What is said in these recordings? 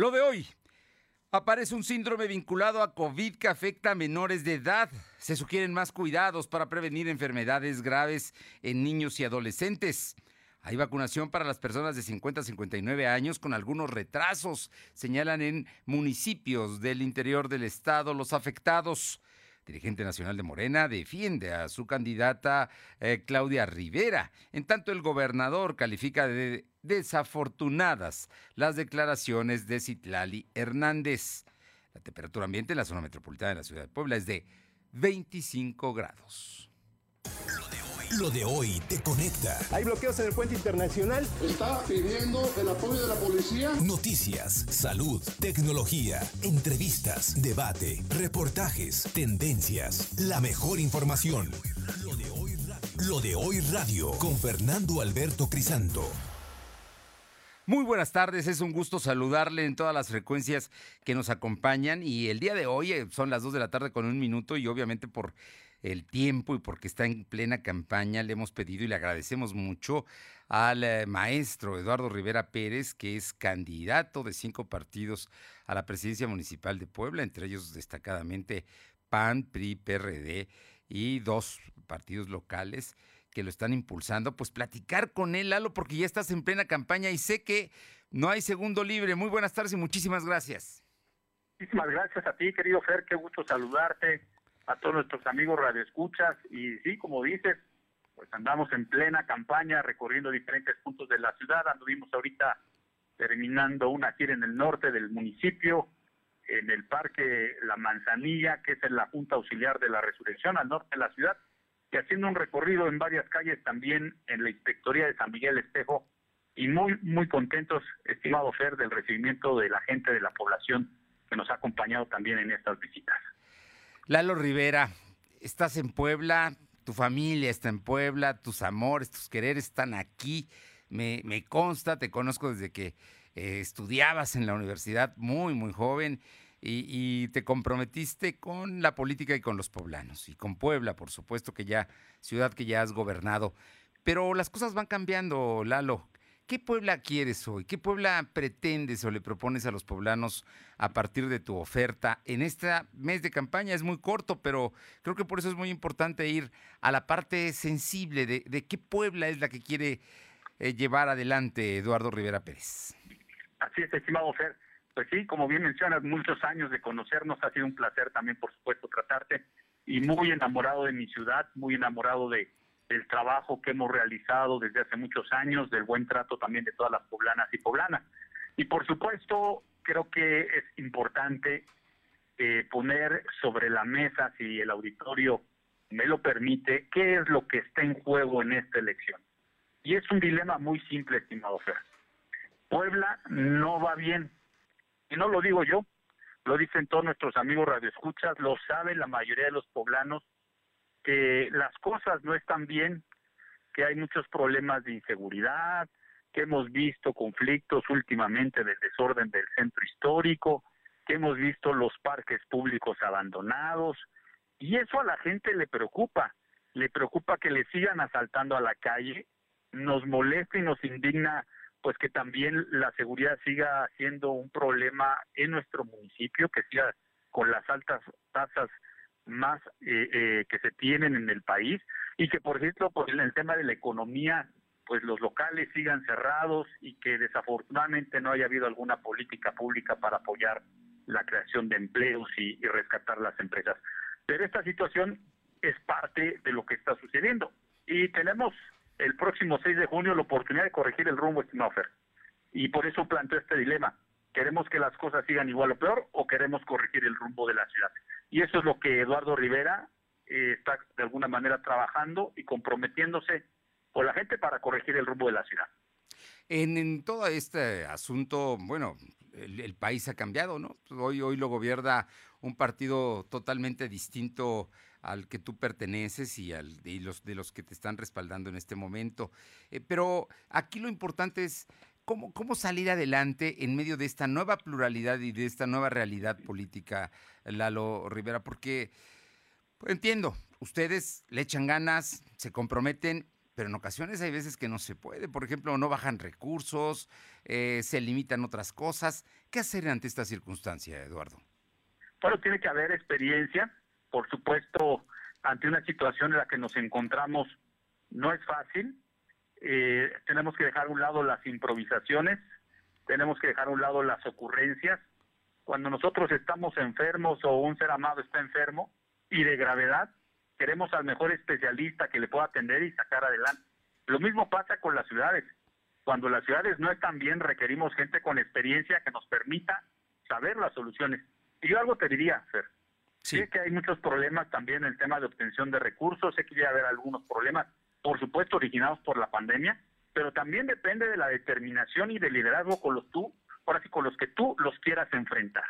Lo de hoy. Aparece un síndrome vinculado a COVID que afecta a menores de edad. Se sugieren más cuidados para prevenir enfermedades graves en niños y adolescentes. Hay vacunación para las personas de 50 a 59 años con algunos retrasos, señalan en municipios del interior del estado los afectados. Dirigente nacional de Morena defiende a su candidata eh, Claudia Rivera. En tanto, el gobernador califica de desafortunadas las declaraciones de Citlali Hernández. La temperatura ambiente en la zona metropolitana de la ciudad de Puebla es de 25 grados. Lo de hoy te conecta. Hay bloqueos en el puente internacional. Está pidiendo el apoyo de la policía. Noticias, salud, tecnología, entrevistas, debate, reportajes, tendencias, la mejor información. Lo de hoy radio, Lo de hoy radio con Fernando Alberto Crisanto. Muy buenas tardes, es un gusto saludarle en todas las frecuencias que nos acompañan y el día de hoy eh, son las 2 de la tarde con un minuto y obviamente por el tiempo y porque está en plena campaña, le hemos pedido y le agradecemos mucho al eh, maestro Eduardo Rivera Pérez, que es candidato de cinco partidos a la presidencia municipal de Puebla, entre ellos destacadamente PAN, PRI, PRD y dos partidos locales que lo están impulsando, pues platicar con él, Lalo, porque ya estás en plena campaña y sé que no hay segundo libre. Muy buenas tardes y muchísimas gracias. Muchísimas gracias a ti, querido Fer, qué gusto saludarte a todos nuestros amigos radioescuchas y sí, como dices, pues andamos en plena campaña recorriendo diferentes puntos de la ciudad, anduvimos ahorita terminando una gira en el norte del municipio, en el parque La Manzanilla, que es en la Junta Auxiliar de la Resurrección al norte de la ciudad, y haciendo un recorrido en varias calles también en la Inspectoría de San Miguel Espejo, y muy, muy contentos, estimado Fer, del recibimiento de la gente de la población que nos ha acompañado también en estas visitas. Lalo Rivera, estás en Puebla, tu familia está en Puebla, tus amores, tus quereres están aquí. Me, consta, te conozco desde que eh, estudiabas en la universidad muy, muy joven y, y, te comprometiste con la política y con los poblanos y con Puebla, por supuesto que ya, ciudad que ya has gobernado. Pero las cosas van cambiando, Lalo. ¿Qué Puebla quieres hoy? ¿Qué Puebla pretendes o le propones a los poblanos a partir de tu oferta? En este mes de campaña es muy corto, pero creo que por eso es muy importante ir a la parte sensible de, qué Puebla es la que quiere eh, llevar adelante Eduardo Rivera Pérez. Así es, estimado Fer. Pues sí, como bien mencionas, muchos años de conocernos, ha sido un placer también, por supuesto, tratarte y muy enamorado de mi ciudad, muy enamorado de, del trabajo que hemos realizado desde hace muchos años, del buen trato también de todas las poblanas y poblanas. Y por supuesto, creo que es importante eh, poner sobre la mesa, si el auditorio me lo permite, qué es lo que está en juego en esta elección. Y es un dilema muy simple, estimado Fer. Puebla no va bien. Y no lo digo yo, lo dicen todos nuestros amigos radioescuchas, lo saben la mayoría de los poblanos que las cosas no están bien, que hay muchos problemas de inseguridad, que hemos visto conflictos últimamente del desorden del centro histórico, que hemos visto los parques públicos abandonados, y eso a la gente le preocupa, le preocupa que le sigan asaltando a la calle, nos molesta y nos indigna pues que también la seguridad siga siendo un problema en nuestro municipio, que siga con las altas tasas más eh, eh, que se tienen en el país y que por cierto por el tema de la economía pues los locales sigan cerrados y que desafortunadamente no haya habido alguna política pública para apoyar la creación de empleos y, rescatar las empresas. Pero esta situación es parte de lo que está sucediendo y tenemos el próximo 6 de junio la oportunidad de corregir el rumbo, estimado Fer. Y por eso planteo este dilema. ¿Queremos que las cosas sigan igual o peor o queremos corregir el rumbo de la ciudad? Y eso es lo que Eduardo Rivera eh, está de alguna manera trabajando y comprometiéndose con la gente para corregir el rumbo de la ciudad. En, todo este asunto, bueno, el, país ha cambiado, ¿no? Hoy, hoy lo gobierna un partido totalmente distinto al que tú perteneces y, al, los, de los que te están respaldando en este momento. Eh, pero aquí lo importante es ¿Cómo, ¿Cómo salir adelante en medio de esta nueva pluralidad y de esta nueva realidad política, Lalo Rivera? Porque entiendo, ustedes le echan ganas, se comprometen, pero en ocasiones hay veces que no se puede. Por ejemplo, no bajan recursos, eh, se limitan otras cosas. ¿Qué hacer ante esta circunstancia, Eduardo? Bueno, tiene que haber experiencia. Por supuesto, ante una situación en la que nos encontramos, no es fácil. Eh, tenemos que dejar a un lado las improvisaciones, tenemos que dejar a un lado las ocurrencias. Cuando nosotros estamos enfermos o un ser amado está enfermo y de gravedad, queremos al mejor especialista que le pueda atender y sacar adelante. Lo mismo pasa con las ciudades. Cuando las ciudades no están bien, requerimos gente con experiencia que nos permita saber las soluciones. Y yo algo te diría, Fer. Sí. Sé que hay muchos problemas también en el tema de obtención de recursos, sé que ya haber algunos problemas, por supuesto, originados por la pandemia, pero también depende de la determinación y del liderazgo con los tú, ahora sí, con los que tú los quieras enfrentar.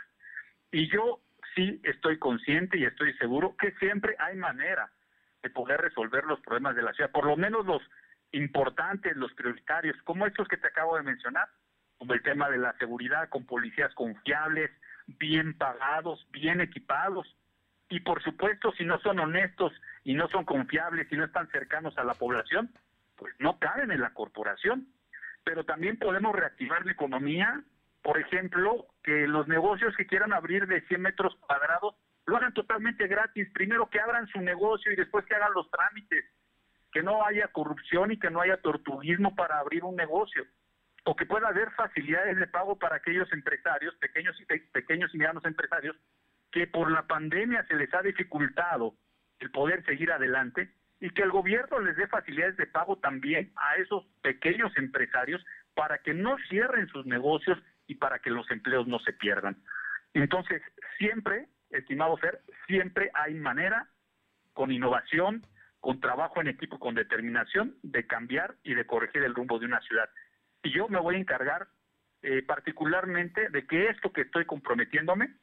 Y yo sí estoy consciente y estoy seguro que siempre hay manera de poder resolver los problemas de la ciudad, por lo menos los importantes, los prioritarios, como estos que te acabo de mencionar, como el tema de la seguridad con policías confiables, bien pagados, bien equipados, y por supuesto, si no son honestos y no son confiables y no están cercanos a la población, pues no caben en la corporación. Pero también podemos reactivar la economía por ejemplo, que los negocios que quieran abrir de 100 metros cuadrados lo hagan totalmente gratis. Primero que abran su negocio y después que hagan los trámites. Que no haya corrupción y que no haya tortuguismo para abrir un negocio. O que pueda haber facilidades de pago para aquellos empresarios, pequeños y, pequeños y medianos empresarios, que por la pandemia se les ha dificultado el poder seguir adelante y que el gobierno les dé facilidades de pago también a esos pequeños empresarios para que no cierren sus negocios y para que los empleos no se pierdan. Entonces, siempre, estimado Fer, siempre hay manera, con innovación, con trabajo en equipo, con determinación, de cambiar y de corregir el rumbo de una ciudad. Y yo me voy a encargar eh, particularmente de que esto que estoy comprometiéndome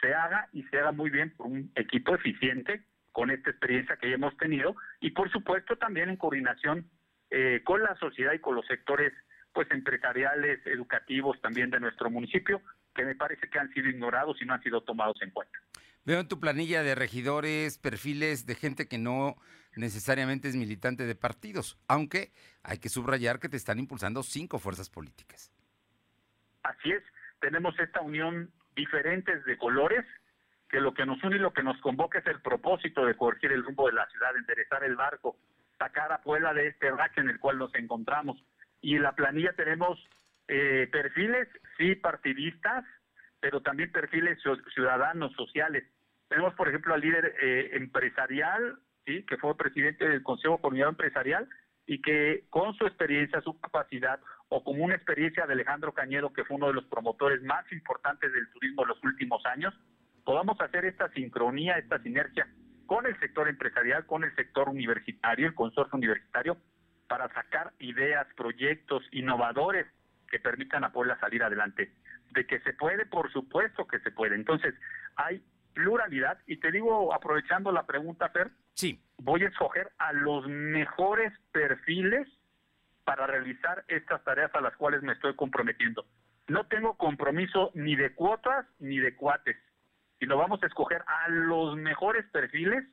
se haga y se haga muy bien por un equipo eficiente con esta experiencia que ya hemos tenido y por supuesto también en coordinación eh, con la sociedad y con los sectores pues empresariales, educativos también de nuestro municipio, que me parece que han sido ignorados y no han sido tomados en cuenta. Veo en tu planilla de regidores perfiles de gente que no necesariamente es militante de partidos, aunque hay que subrayar que te están impulsando cinco fuerzas políticas. Así es, tenemos esta unión diferentes de colores, que lo que nos une y lo que nos convoca es el propósito de corregir el rumbo de la ciudad, enderezar el barco, sacar a Puebla de este rache en el cual nos encontramos y en la planilla tenemos eh, perfiles, sí, partidistas, pero también perfiles ciudadanos, sociales. Tenemos, por ejemplo, al líder eh, empresarial, sí, que fue presidente del Consejo Comunidad Empresarial y que con su experiencia, su capacidad, o como una experiencia de Alejandro Cañedo, que fue uno de los promotores más importantes del turismo en los últimos años, podamos hacer esta sincronía, esta sinergia con el sector empresarial, con el sector universitario, el consorcio universitario, para sacar ideas, proyectos innovadores que permitan a Puebla salir adelante. De que se puede, por supuesto que se puede. Entonces, hay pluralidad y te digo, aprovechando la pregunta, Fer, sí. voy a escoger a los mejores perfiles para realizar estas tareas a las cuales me estoy comprometiendo. No tengo compromiso ni de cuotas ni de cuates, sino vamos a escoger a los mejores perfiles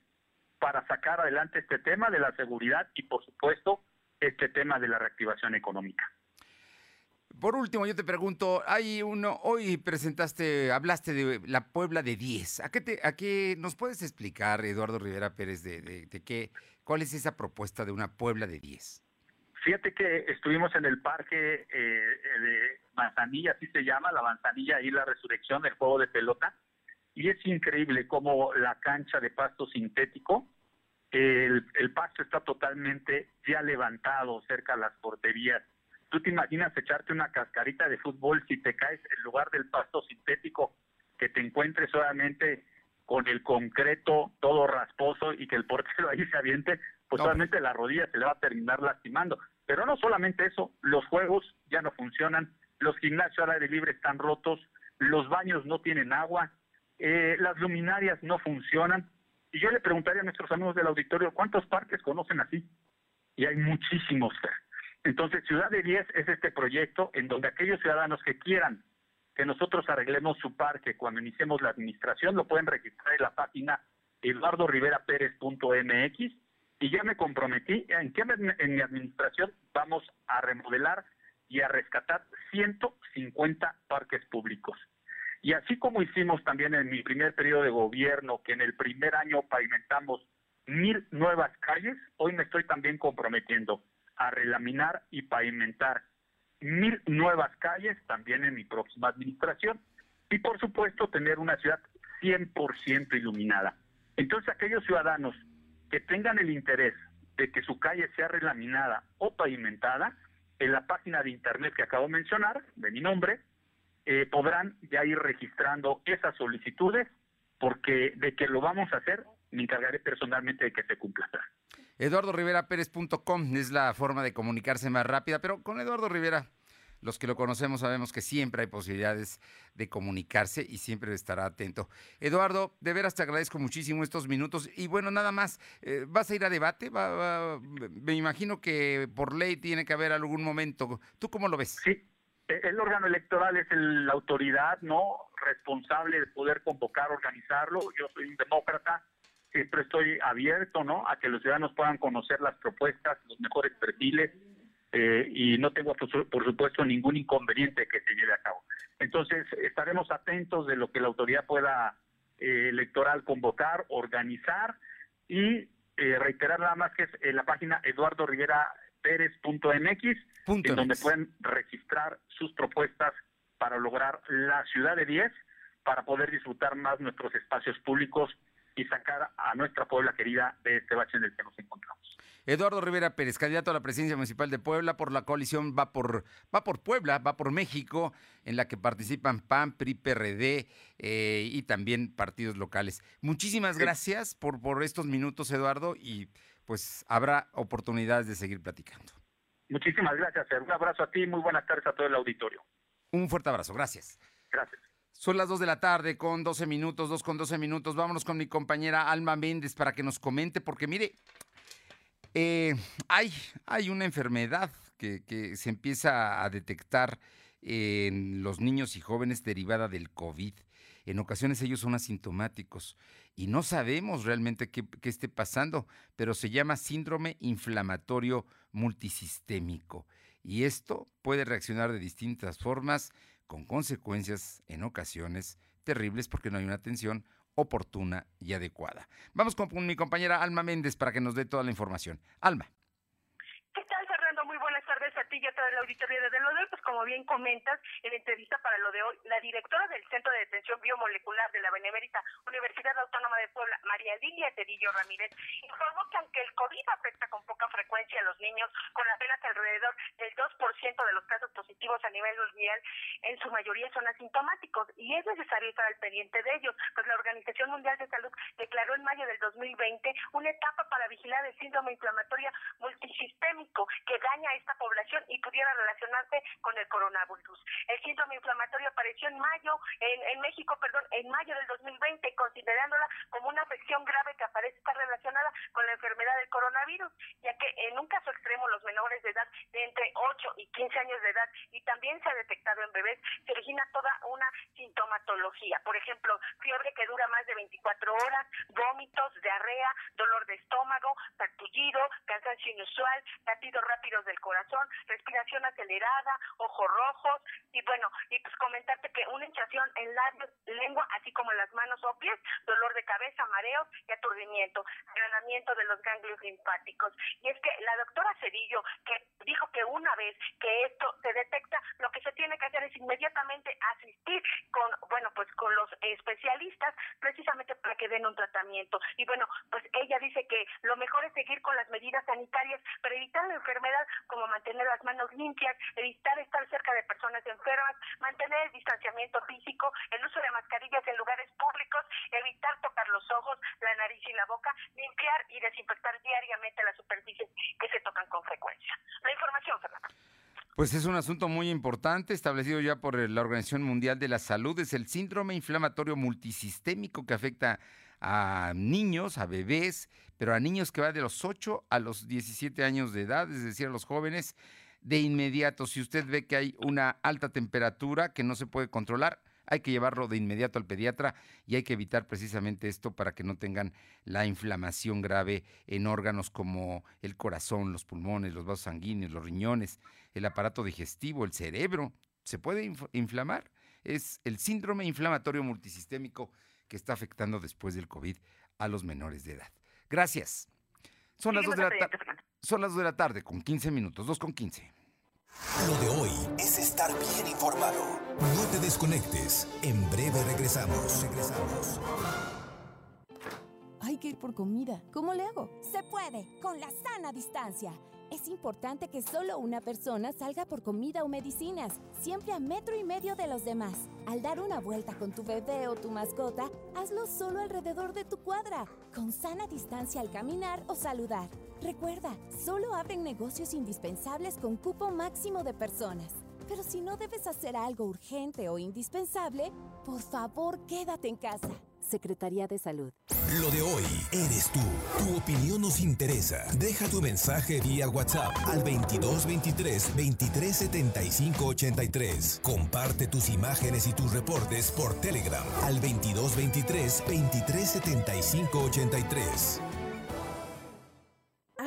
para sacar adelante este tema de la seguridad y, por supuesto, este tema de la reactivación económica. Por último, yo te pregunto, hay uno, hoy presentaste, hablaste de la Puebla de 10. ¿A qué, te, a qué nos puedes explicar, Eduardo Rivera Pérez, de, de, qué, cuál es esa propuesta de una Puebla de 10? Fíjate que estuvimos en el parque eh, de Manzanilla, así se llama, la Manzanilla y la Resurrección del juego de pelota, y es increíble cómo la cancha de pasto sintético el, el pasto está totalmente ya levantado cerca de las porterías. ¿Tú te imaginas echarte una cascarita de fútbol si te caes en lugar del pasto sintético que te encuentres solamente con el concreto todo rasposo y que el portero ahí se aviente? Pues solamente la rodilla se le va a terminar lastimando. Pero no solamente eso, los juegos ya no funcionan, los gimnasios al aire libre están rotos, los baños no tienen agua, eh, las luminarias no funcionan. Y yo le preguntaría a nuestros amigos del auditorio, ¿cuántos parques conocen así? Y hay muchísimos. Entonces, Ciudad de 10 es este proyecto en donde aquellos ciudadanos que quieran que nosotros arreglemos su parque cuando iniciemos la administración, lo pueden registrar en la página eduardoriveraperez.mx y ya me comprometí en que en mi administración vamos a remodelar y a rescatar 150 parques públicos. Y así como hicimos también en mi primer periodo de gobierno, que en el primer año pavimentamos mil nuevas calles, hoy me estoy también comprometiendo a relaminar y pavimentar mil nuevas calles también en mi próxima administración. Y por supuesto tener una ciudad 100% iluminada. Entonces aquellos ciudadanos que tengan el interés de que su calle sea relaminada o pavimentada, en la página de internet que acabo de mencionar, de mi nombre, eh, podrán ya ir registrando esas solicitudes, porque de que lo vamos a hacer, me encargaré personalmente de que se cumpla. EduardoRiveraPérez.com es la forma de comunicarse más rápida, pero con Eduardo Rivera los que lo conocemos sabemos que siempre hay posibilidades de comunicarse y siempre estará atento. Eduardo, de veras te agradezco muchísimo estos minutos y bueno, nada más, eh, ¿vas a ir a debate? me imagino que por ley tiene que haber algún momento. ¿Tú cómo lo ves? Sí, e, el órgano electoral es la autoridad, ¿no? Responsable de poder convocar, organizarlo. Yo soy un demócrata, siempre estoy abierto, ¿no? A que los ciudadanos puedan conocer las propuestas, los mejores perfiles eh, y no tengo, por supuesto, ningún inconveniente que se lleve a cabo. Entonces, estaremos atentos de lo que la autoridad pueda eh, electoral convocar, organizar y eh, reiterar nada más que es en la página Eduardo Rivera Pérez.mx, en donde pueden registrar sus propuestas para lograr la ciudad de 10, para poder disfrutar más nuestros espacios públicos y sacar a nuestra Puebla querida de este bache en el que nos encontramos. Eduardo Rivera Pérez, candidato a la presidencia municipal de Puebla por la coalición Va por, va por Puebla, va por México, en la que participan PAN, PRI, PRD eh, y también partidos locales. Muchísimas gracias por, por estos minutos, Eduardo, y pues habrá oportunidades de seguir platicando. Muchísimas gracias, Un abrazo a ti y muy buenas tardes a todo el auditorio. Un fuerte abrazo, gracias. Gracias. Son las 2 de la tarde con 12 minutos, 2 con 12 minutos. Vámonos con mi compañera Alma Méndez para que nos comente, porque mire, eh, hay, una enfermedad que, se empieza a detectar en los niños y jóvenes derivada del COVID. En ocasiones ellos son asintomáticos y no sabemos realmente qué, qué, esté pasando, pero se llama síndrome inflamatorio multisistémico. Y esto puede reaccionar de distintas formas, con consecuencias en ocasiones terribles porque no hay una atención oportuna y adecuada. Vamos con mi compañera Alma Méndez para que nos dé toda la información. Alma y a toda la auditoría de lo de hoy, pues como bien comentas, en entrevista para lo de hoy, la directora del Centro de Detención Biomolecular de la Benemérita Universidad Autónoma de Puebla, María Lilia Tedillo Ramírez, informó que aunque el COVID afecta con poca frecuencia a los niños, con apenas alrededor del 2% de los casos positivos a nivel mundial, en su mayoría son asintomáticos y es necesario estar al pendiente de ellos, pues la Organización Mundial de Salud declaró en mayo del 2020 una etapa para vigilar el síndrome inflamatorio multisistémico que daña a esta población y pudiera relacionarse con el coronavirus. El síndrome inflamatorio apareció en mayo, en, México, perdón, en mayo del 2020, considerándola como una afección grave que aparece estar relacionada con la enfermedad del coronavirus, ya que en un caso extremo los menores de edad de entre 8 y 15 años de edad y también se ha detectado en bebés, se origina toda una sintomatología. Por ejemplo, fiebre que dura más de 24 horas, vómitos, diarrea, dolor de estómago, sarpullido, cansancio inusual, latidos rápidos del corazón, respiración acelerada, ojos rojos y bueno, y pues comentarte que una hinchación en labios, lengua, así como en las manos o pies, dolor de cabeza, mareos y aturdimiento, agranamiento de los ganglios linfáticos. Y es que la doctora Cedillo, que dijo que una vez que esto se detecta, lo que se tiene que hacer es inmediatamente asistir con, bueno, pues con los especialistas precisamente para que den un tratamiento. Y bueno, pues ella dice que lo mejor es seguir con las medidas sanitarias para evitar la enfermedad, como mantener las manos limpias, evitar estar cerca de personas enfermas, mantener el distanciamiento físico, el uso de mascarillas en lugares públicos, evitar tocar los ojos, la nariz y la boca, limpiar y desinfectar diariamente las superficies que se tocan con frecuencia. La información, Fernanda. Pues es un asunto muy importante, establecido ya por la Organización Mundial de la Salud, es el síndrome inflamatorio multisistémico que afecta a niños, a bebés, pero a niños que va de los 8 a los 17 años de edad, es decir, a los jóvenes, de inmediato, si usted ve que hay una alta temperatura que no se puede controlar, hay que llevarlo de inmediato al pediatra y hay que evitar precisamente esto para que no tengan la inflamación grave en órganos como el corazón, los pulmones, los vasos sanguíneos, los riñones, el aparato digestivo, el cerebro. ¿Se puede inflamar? Es el síndrome inflamatorio multisistémico que está afectando después del COVID a los menores de edad. Gracias. Son las, 2 de la son las 2 de la tarde con 15 minutos, 2 con 15. Lo de hoy es estar bien informado. No te desconectes. En breve regresamos. Regresamos. Hay que ir por comida. ¿Cómo le hago? Se puede, con la sana distancia. Es importante que solo una persona salga por comida o medicinas, siempre a metro y medio de los demás. Al dar una vuelta con tu bebé o tu mascota, hazlo solo alrededor de tu cuadra, con sana distancia al caminar o saludar. Recuerda, solo abren negocios indispensables con cupo máximo de personas. Pero si no debes hacer algo urgente o indispensable, por favor quédate en casa. Secretaría de Salud. Lo de hoy eres tú. Tu opinión nos interesa. Deja tu mensaje vía WhatsApp al 2223 2375 83. Comparte tus imágenes y tus reportes por Telegram al 2223 2375 83.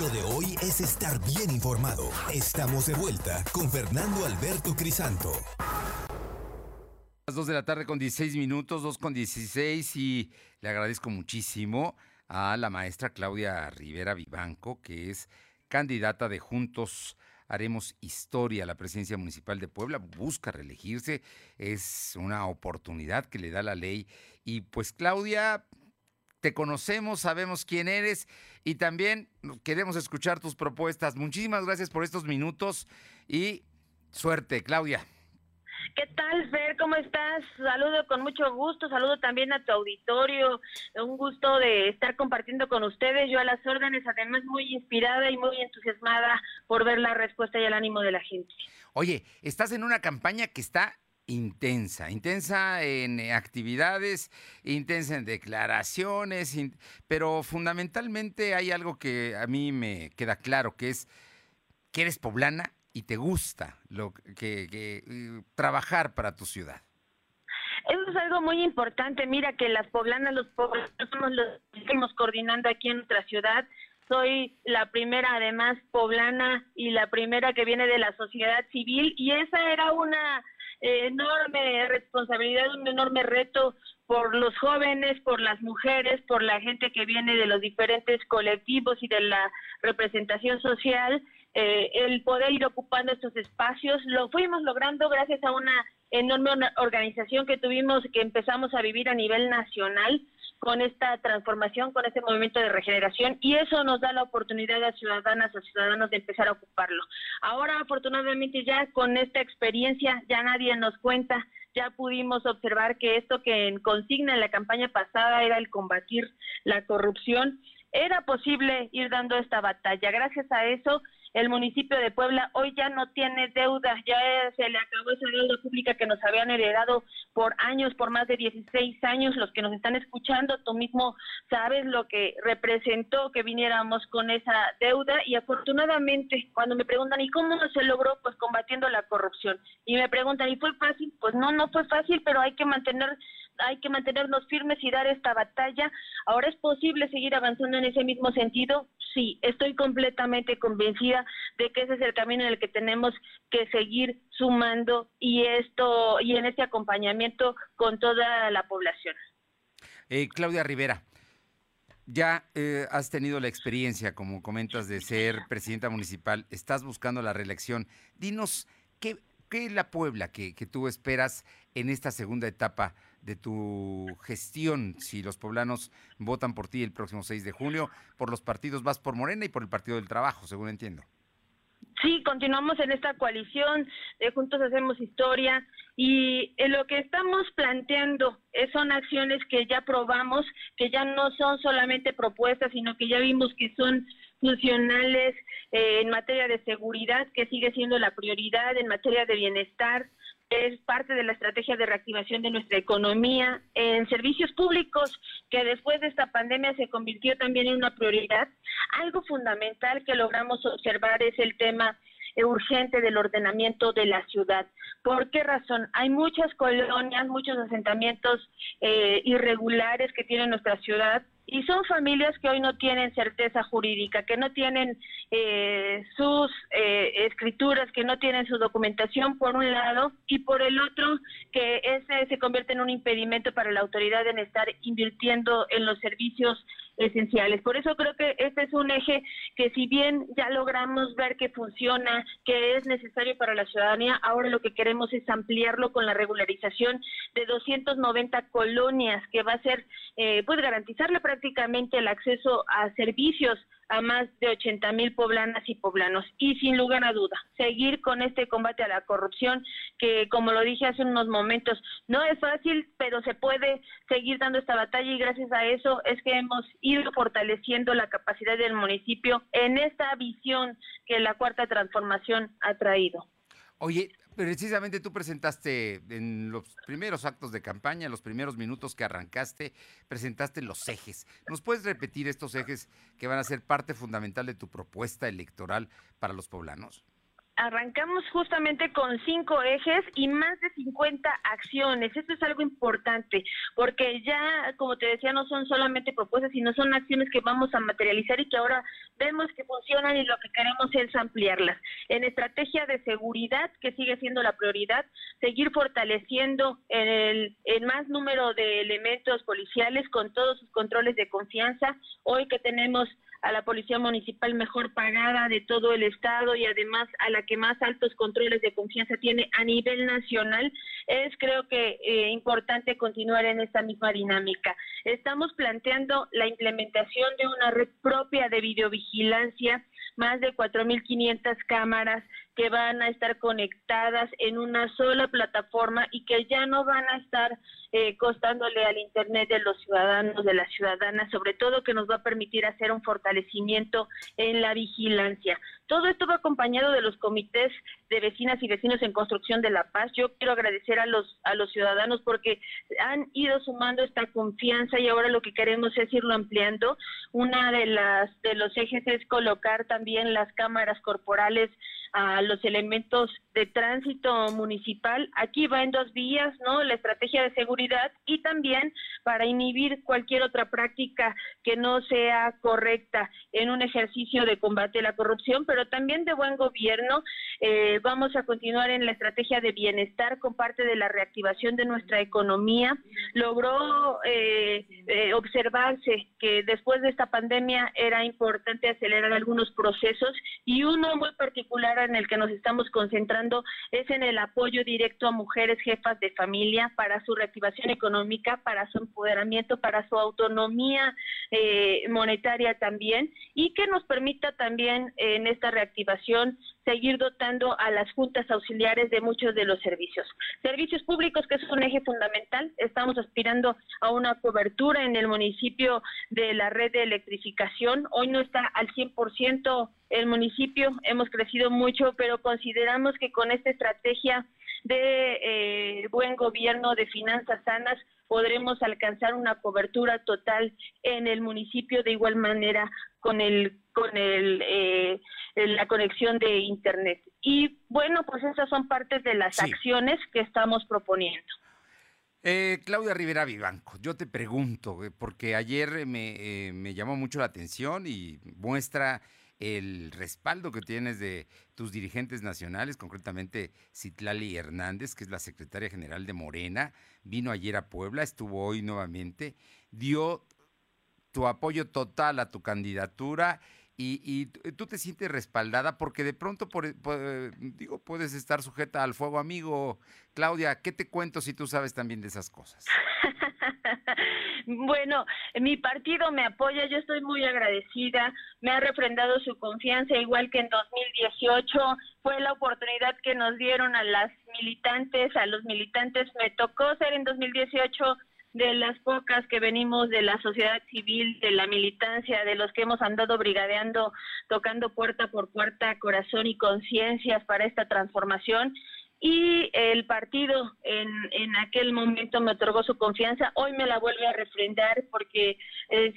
Lo de hoy es estar bien informado. Estamos de vuelta con Fernando Alberto Crisanto. Las 2 de la tarde con 16 minutos, 2 con 16 y le agradezco muchísimo a la maestra Claudia Rivera Vivanco, que es candidata de Juntos Haremos Historia a la presidencia municipal de Puebla, busca reelegirse, es una oportunidad que le da la ley y pues Claudia te conocemos, sabemos quién eres y también queremos escuchar tus propuestas. Muchísimas gracias por estos minutos y suerte, Claudia. ¿Qué tal, Fer? ¿Cómo estás? Saludo con mucho gusto, saludo también a tu auditorio. Un gusto de estar compartiendo con ustedes. Yo a las órdenes, además muy inspirada y muy entusiasmada por ver la respuesta y el ánimo de la gente. Oye, estás en una campaña que está intensa, intensa en eh, actividades, intensa en declaraciones, pero fundamentalmente hay algo que a mí me queda claro, que es que eres poblana y te gusta lo que, eh, trabajar para tu ciudad. Eso es algo muy importante. Mira que las poblanas, los poblanos somos los que estamos coordinando aquí en nuestra ciudad. Soy la primera, además, poblana y la primera que viene de la sociedad civil y esa era una enorme responsabilidad, un enorme reto por los jóvenes, por las mujeres, por la gente que viene de los diferentes colectivos y de la representación social, eh, el poder ir ocupando estos espacios. Lo fuimos logrando gracias a una enorme organización que tuvimos, que empezamos a vivir a nivel nacional con esta transformación, con este movimiento de regeneración y eso nos da la oportunidad a ciudadanas, a ciudadanos de empezar a ocuparlo. Ahora, afortunadamente, ya con esta experiencia, ya nadie nos cuenta, ya pudimos observar que esto que en consigna en la campaña pasada era el combatir la corrupción, era posible ir dando esta batalla. Gracias a eso, el municipio de Puebla hoy ya no tiene deuda, ya se le acabó esa deuda pública que nos habían heredado por años, por más de 16 años, los que nos están escuchando, tú mismo sabes lo que representó que viniéramos con esa deuda y afortunadamente cuando me preguntan, ¿y cómo se logró? Pues combatiendo la corrupción. Y me preguntan, ¿y fue fácil? Pues no, no fue fácil, pero hay que mantener hay que mantenernos firmes y dar esta batalla. Ahora es posible seguir avanzando en ese mismo sentido. Sí, estoy completamente convencida de que ese es el camino en el que tenemos que seguir sumando y esto y en este acompañamiento con toda la población. Eh, Claudia Rivera, ya eh, has tenido la experiencia, como comentas, de ser presidenta municipal, estás buscando la reelección. Dinos, ¿qué, es la Puebla que tú esperas en esta segunda etapa de tu gestión si los poblanos votan por ti el próximo 6 de junio? Por los partidos vas por Morena y por el Partido del Trabajo, según entiendo. Sí, continuamos en esta coalición, de Juntos Hacemos Historia y eh, lo que estamos planteando eh, son acciones que ya probamos, que ya no son solamente propuestas, sino que ya vimos que son funcionales eh, en materia de seguridad, que sigue siendo la prioridad, en materia de bienestar, es parte de la estrategia de reactivación de nuestra economía, en servicios públicos, que después de esta pandemia se convirtió también en una prioridad. Algo fundamental que logramos observar es el tema urgente del ordenamiento de la ciudad. ¿Por qué razón? Hay muchas colonias, muchos asentamientos eh, irregulares que tiene nuestra ciudad y son familias que hoy no tienen certeza jurídica, que no tienen eh, sus eh, escrituras, que no tienen su documentación por un lado y por el otro que ese se convierte en un impedimento para la autoridad en estar invirtiendo en los servicios esenciales. Por eso creo que este es un eje que si bien ya logramos ver que funciona, que es necesario para la ciudadanía, ahora lo que queremos es ampliarlo con la regularización de 290 colonias que va a ser, eh, pues garantizarle prácticamente el acceso a servicios a más de 80 mil poblanas y poblanos. Y sin lugar a duda, seguir con este combate a la corrupción, que como lo dije hace unos momentos, no es fácil, pero se puede seguir dando esta batalla y gracias a eso es que hemos ido fortaleciendo la capacidad del municipio en esta visión que la cuarta transformación ha traído. Oye, Precisamente tú presentaste en los primeros actos de campaña, en los primeros minutos que arrancaste, presentaste los ejes. ¿Nos puedes repetir estos ejes que van a ser parte fundamental de tu propuesta electoral para los poblanos? Arrancamos justamente con cinco ejes y más de 50 acciones. Esto es algo importante porque ya, como te decía, no son solamente propuestas, sino son acciones que vamos a materializar y que ahora vemos que funcionan y lo que queremos es ampliarlas. En estrategia de seguridad, que sigue siendo la prioridad, seguir fortaleciendo el, el más número de elementos policiales con todos sus controles de confianza. Hoy que tenemos a la policía municipal mejor pagada de todo el estado y además a la que más altos controles de confianza tiene a nivel nacional, es creo que eh, importante continuar en esta misma dinámica. Estamos planteando la implementación de una red propia de videovigilancia, más de 4.500 cámaras que van a estar conectadas en una sola plataforma y que ya no van a estar eh, costándole al Internet de los ciudadanos, de las ciudadanas, sobre todo que nos va a permitir hacer un fortalecimiento en la vigilancia. Todo esto va acompañado de los comités de vecinas y vecinos en construcción de la paz. Yo quiero agradecer a los a los ciudadanos porque han ido sumando esta confianza y ahora lo que queremos es irlo ampliando. Una de las de los ejes es colocar también las cámaras corporales a los elementos de tránsito municipal. Aquí va en dos vías, ¿no? La estrategia de seguridad y también para inhibir cualquier otra práctica que no sea correcta en un ejercicio de combate a la corrupción, pero también de buen gobierno. Eh, vamos a continuar en la estrategia de bienestar con parte de la reactivación de nuestra economía. Logró eh, eh, observarse que después de esta pandemia era importante acelerar algunos procesos y uno muy particular en el que nos estamos concentrando es en el apoyo directo a mujeres jefas de familia para su reactivación económica, para su empoderamiento, para su autonomía eh, monetaria también y que nos permita también en reactivación seguir dotando a las juntas auxiliares de muchos de los servicios. Servicios públicos, que es un eje fundamental. Estamos aspirando a una cobertura en el municipio de la red de electrificación. Hoy no está al 100% el municipio, hemos crecido mucho, pero consideramos que con esta estrategia de eh, buen gobierno, de finanzas sanas, podremos alcanzar una cobertura total en el municipio de igual manera con el con el eh, la conexión de internet. Y bueno pues esas son partes de las acciones que estamos proponiendo. Eh, Claudia Rivera Vivanco, yo te pregunto, eh, porque ayer me, me llamó mucho la atención y muestra el respaldo que tienes de tus dirigentes nacionales, concretamente Citlali Hernández, que es la secretaria general de Morena, vino ayer a Puebla, estuvo hoy nuevamente, dio tu apoyo total a tu candidatura y, tú te sientes respaldada porque de pronto, por, digo, puedes estar sujeta al fuego amigo. Claudia, ¿qué te cuento si tú sabes también de esas cosas? bueno, mi partido me apoya, yo estoy muy agradecida, me ha refrendado su confianza, igual que en 2018 fue la oportunidad que nos dieron a las militantes, a los militantes, me tocó ser en 2018 de las pocas que venimos de la sociedad civil, de la militancia, de los que hemos andado brigadeando, tocando puerta por puerta, corazón y conciencias para esta transformación. Y el partido en, en aquel momento me otorgó su confianza, hoy me la vuelve a refrendar porque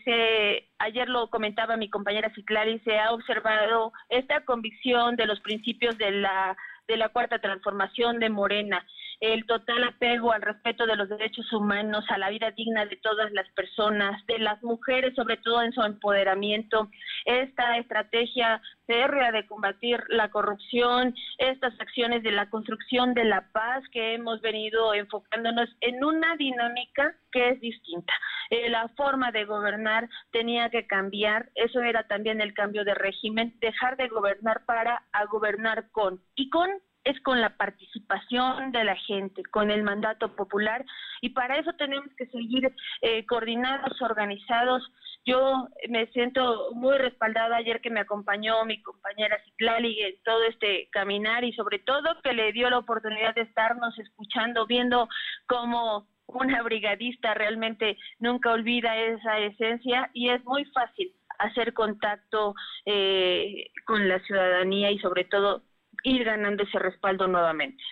se, ayer lo comentaba mi compañera Ciclari, se ha observado esta convicción de los principios de la, de la cuarta transformación de Morena el total apego al respeto de los derechos humanos, a la vida digna de todas las personas, de las mujeres, sobre todo en su empoderamiento, esta estrategia férrea de combatir la corrupción, estas acciones de la construcción de la paz que hemos venido enfocándonos en una dinámica que es distinta. Eh, la forma de gobernar tenía que cambiar, eso era también el cambio de régimen, dejar de gobernar para a gobernar con y con es con la participación de la gente, con el mandato popular y para eso tenemos que seguir eh, coordinados, organizados. Yo me siento muy respaldada ayer que me acompañó mi compañera Ciclali en todo este caminar y sobre todo que le dio la oportunidad de estarnos escuchando, viendo cómo una brigadista realmente nunca olvida esa esencia y es muy fácil hacer contacto eh, con la ciudadanía y sobre todo ir ganando ese respaldo nuevamente.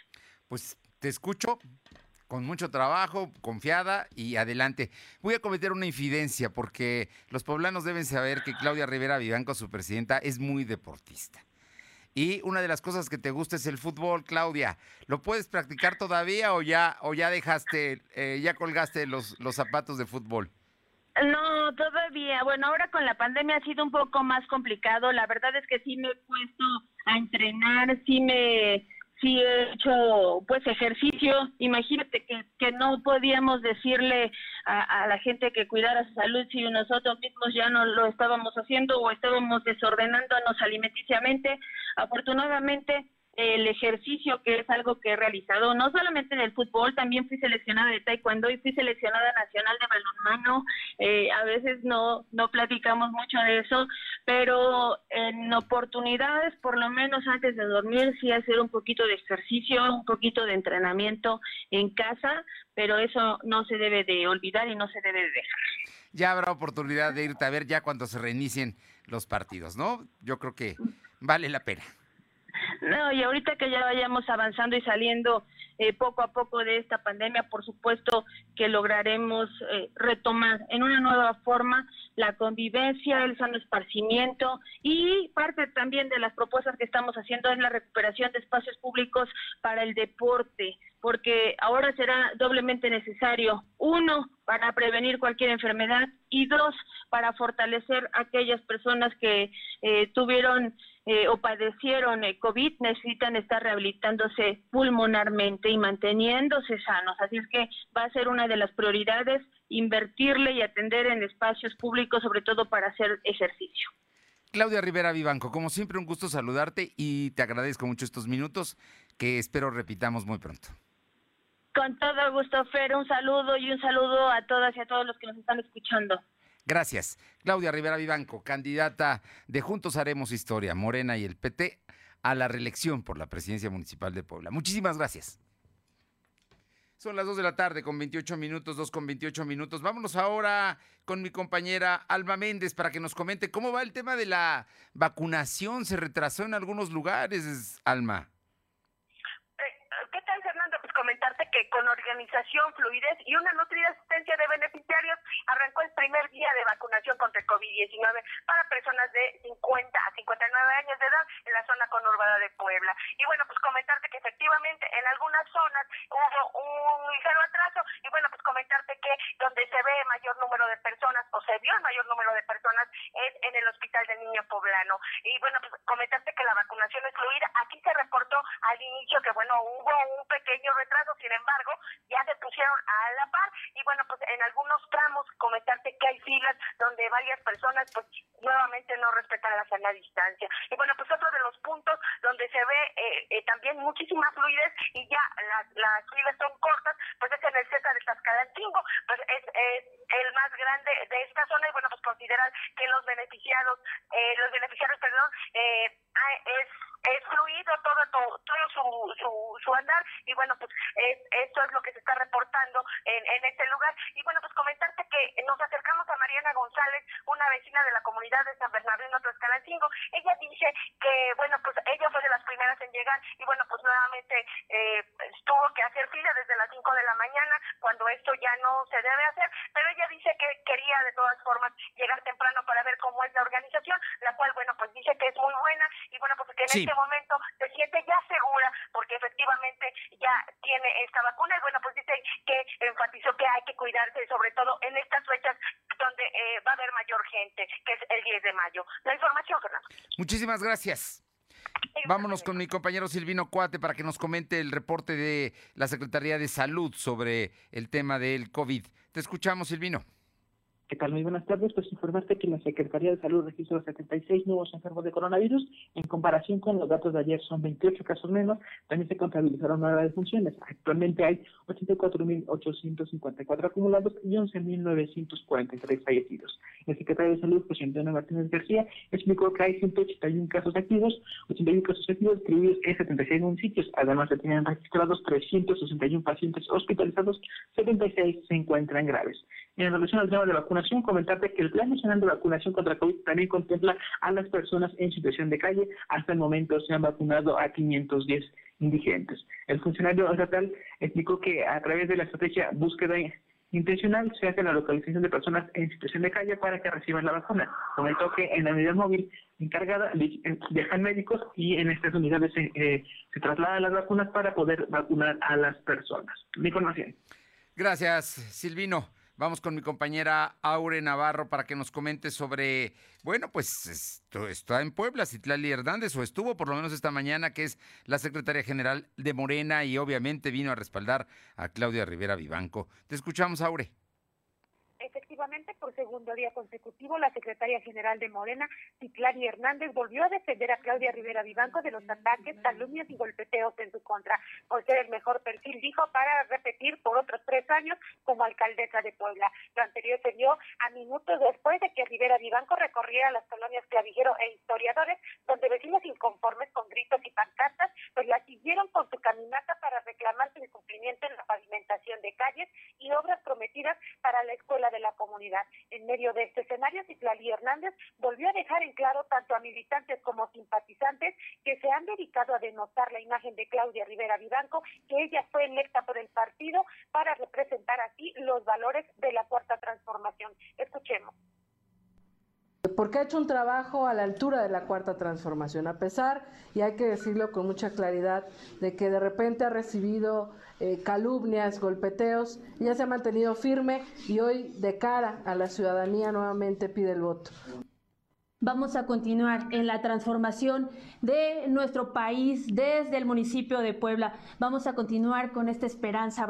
Pues te escucho con mucho trabajo, confiada y adelante. Voy a cometer una infidencia porque los poblanos deben saber que Claudia Rivera Vivanco, su presidenta, es muy deportista. Y una de las cosas que te gusta es el fútbol, Claudia. ¿Lo puedes practicar todavía o ya, o ya dejaste, eh, ya colgaste los, los zapatos de fútbol? No, todavía. Bueno, ahora con la pandemia ha sido un poco más complicado. La verdad es que sí me he puesto a entrenar, sí me sí he hecho pues ejercicio. Imagínate que, que no podíamos decirle a, a, la gente que cuidara su salud si nosotros mismos ya no lo estábamos haciendo o estábamos desordenándonos alimenticiamente. Afortunadamente el ejercicio, que es algo que he realizado, no solamente en el fútbol, también fui seleccionada de taekwondo y fui seleccionada nacional de balonmano. Eh, a veces no, no platicamos mucho de eso, pero en oportunidades, por lo menos antes de dormir, sí hacer un poquito de ejercicio, un poquito de entrenamiento en casa, pero eso no se debe de olvidar y no se debe de dejar. Ya habrá oportunidad de irte a ver ya cuando se reinicien los partidos, ¿no? Yo creo que vale la pena. No, y ahorita que ya vayamos avanzando y saliendo eh, poco a poco de esta pandemia, por supuesto que lograremos eh, retomar en una nueva forma la convivencia, el sano esparcimiento y parte también de las propuestas que estamos haciendo es la recuperación de espacios públicos para el deporte, porque ahora será doblemente necesario, uno, para prevenir cualquier enfermedad y dos, para fortalecer a aquellas personas que eh, tuvieron eh, o padecieron eh, COVID necesitan estar rehabilitándose pulmonarmente y manteniéndose sanos. Así es que va a ser una de las prioridades invertirle y atender en espacios públicos, sobre todo para hacer ejercicio. Claudia Rivera Vivanco, como siempre un gusto saludarte y te agradezco mucho estos minutos que espero repitamos muy pronto. Con todo gusto, Fer, un saludo y un saludo a todas y a todos los que nos están escuchando. Gracias. Claudia Rivera Vivanco, candidata de Juntos Haremos Historia, Morena y el PT a la reelección por la presidencia municipal de Puebla. Muchísimas gracias. Son las 2 de la tarde con 28 minutos, 2 con 28 minutos. Vámonos ahora con mi compañera Alma Méndez para que nos comente cómo va el tema de la vacunación. Se retrasó en algunos lugares, Alma comentarte que con organización, fluidez y una nutrida asistencia de beneficiarios arrancó el primer día de vacunación contra el COVID-19 para personas de 50 a 59 años de edad en la zona conurbada de Puebla. Y bueno, pues comentarte que efectivamente en algunas zonas hubo un ligero atraso y bueno, pues comentarte que donde se ve mayor número de personas o se vio el mayor número de personas es en el Hospital del Niño Poblano. Y bueno, pues comentarte que la vacunación es fluida. Aquí se reportó al inicio que bueno, hubo un pequeño retraso sin embargo, ya se pusieron a la par y bueno, pues en algunos tramos comentarte que hay filas donde varias personas pues nuevamente no respetan la sana distancia. Y bueno, pues otro de los puntos donde se ve eh, eh, también muchísima fluidez y ya las, las filas son cortas, pues es en el César de Tascalantingo, pues es, el más grande de esta zona y bueno, pues considerar que los beneficiados, eh, los beneficiarios, perdón, eh, es es fluido todo todo, todo su, su, su andar y bueno pues es, esto es lo que se está reportando en, en este lugar. Y bueno pues comentarte que nos acercamos a Mariana González una vecina de la comunidad de San Bernardino Tlaxcalancingo. Ella dice que bueno pues ella fue de las primeras en llegar y bueno pues nuevamente eh, tuvo que hacer fila desde las 5 de la mañana cuando esto ya no se debe hacer. Pero ella dice que quería de todas formas llegar temprano para ver cómo es la organización la cual bueno pues dice que es muy buena y bueno pues que en este momento se siente ya segura porque efectivamente ya tiene esta vacuna y bueno, pues dice que enfatizó que hay que cuidarse sobre todo en estas fechas donde eh, va a haber mayor gente, que es el 10 de mayo. La información, Fernando. Muchísimas gracias. Vámonos con mi compañero Silvino Cuate para que nos comente el reporte de la Secretaría de Salud sobre el tema del COVID. Te escuchamos, Silvino. ¿Qué tal? Muy buenas tardes. Pues informarte que la Secretaría de Salud registró 76 nuevos enfermos de coronavirus. En comparación con los datos de ayer, son 28 casos menos. También se contabilizaron nueve defunciones. Actualmente hay 84.854 acumulados y 11.943 fallecidos. El secretario de Salud, José Antonio Martínez García, explicó que hay 181 casos activos, 81 casos activos distribuidos en 76 municipios. Además, se tienen registrados 361 pacientes hospitalizados, 76 se encuentran graves. En relación al tema de vacunación, comentarte que el Plan Nacional de Vacunación contra COVID también contempla a las personas en situación de calle. Hasta el momento se han vacunado a 510 indigentes. El funcionario estatal explicó que a través de la estrategia búsqueda intencional se hace la localización de personas en situación de calle para que reciban la vacuna. Comentó que en la unidad móvil encargada dejan médicos y en estas unidades se, eh, se trasladan las vacunas para poder vacunar a las personas. Mi información. Gracias, Silvino. Vamos con mi compañera Aure Navarro para que nos comente sobre, bueno, pues esto está en Puebla, Citlali Hernández, o estuvo por lo menos esta mañana, que es la secretaria general de Morena y obviamente vino a respaldar a Claudia Rivera Vivanco. Te escuchamos, Aure. Efectivamente, por segundo día consecutivo, la secretaria general de Morena, Citlari Hernández, volvió a defender a Claudia Rivera Vivanco de los ataques, calumnias y golpeteos en su contra, por ser el mejor perfil, dijo, para repetir por otros tres años como alcaldesa de Puebla. Lo anterior se dio a minutos después de que Rivera Vivanco recorriera las colonias Clavijero e Historiadores, donde vecinos inconformes con gritos y pancartas, pues la siguieron con su caminata para reclamar su incumplimiento en la pavimentación de calles y obras prometidas para la escuela de la comunidad. En medio de este escenario, Citlali Hernández volvió a dejar en claro tanto a militantes como simpatizantes que se han la imagen de Claudia Rivera Vivanco, que ella fue electa por el partido para representar así los valores de la cuarta transformación. Escuchemos porque ha hecho un trabajo a la altura de la cuarta transformación, a pesar, y hay que decirlo con mucha claridad, de que de repente ha recibido eh, calumnias, golpeteos, ya se ha mantenido firme y hoy de cara a la ciudadanía nuevamente pide el voto. Vamos a continuar en la transformación de nuestro país desde el municipio de Puebla. Vamos a continuar con esta esperanza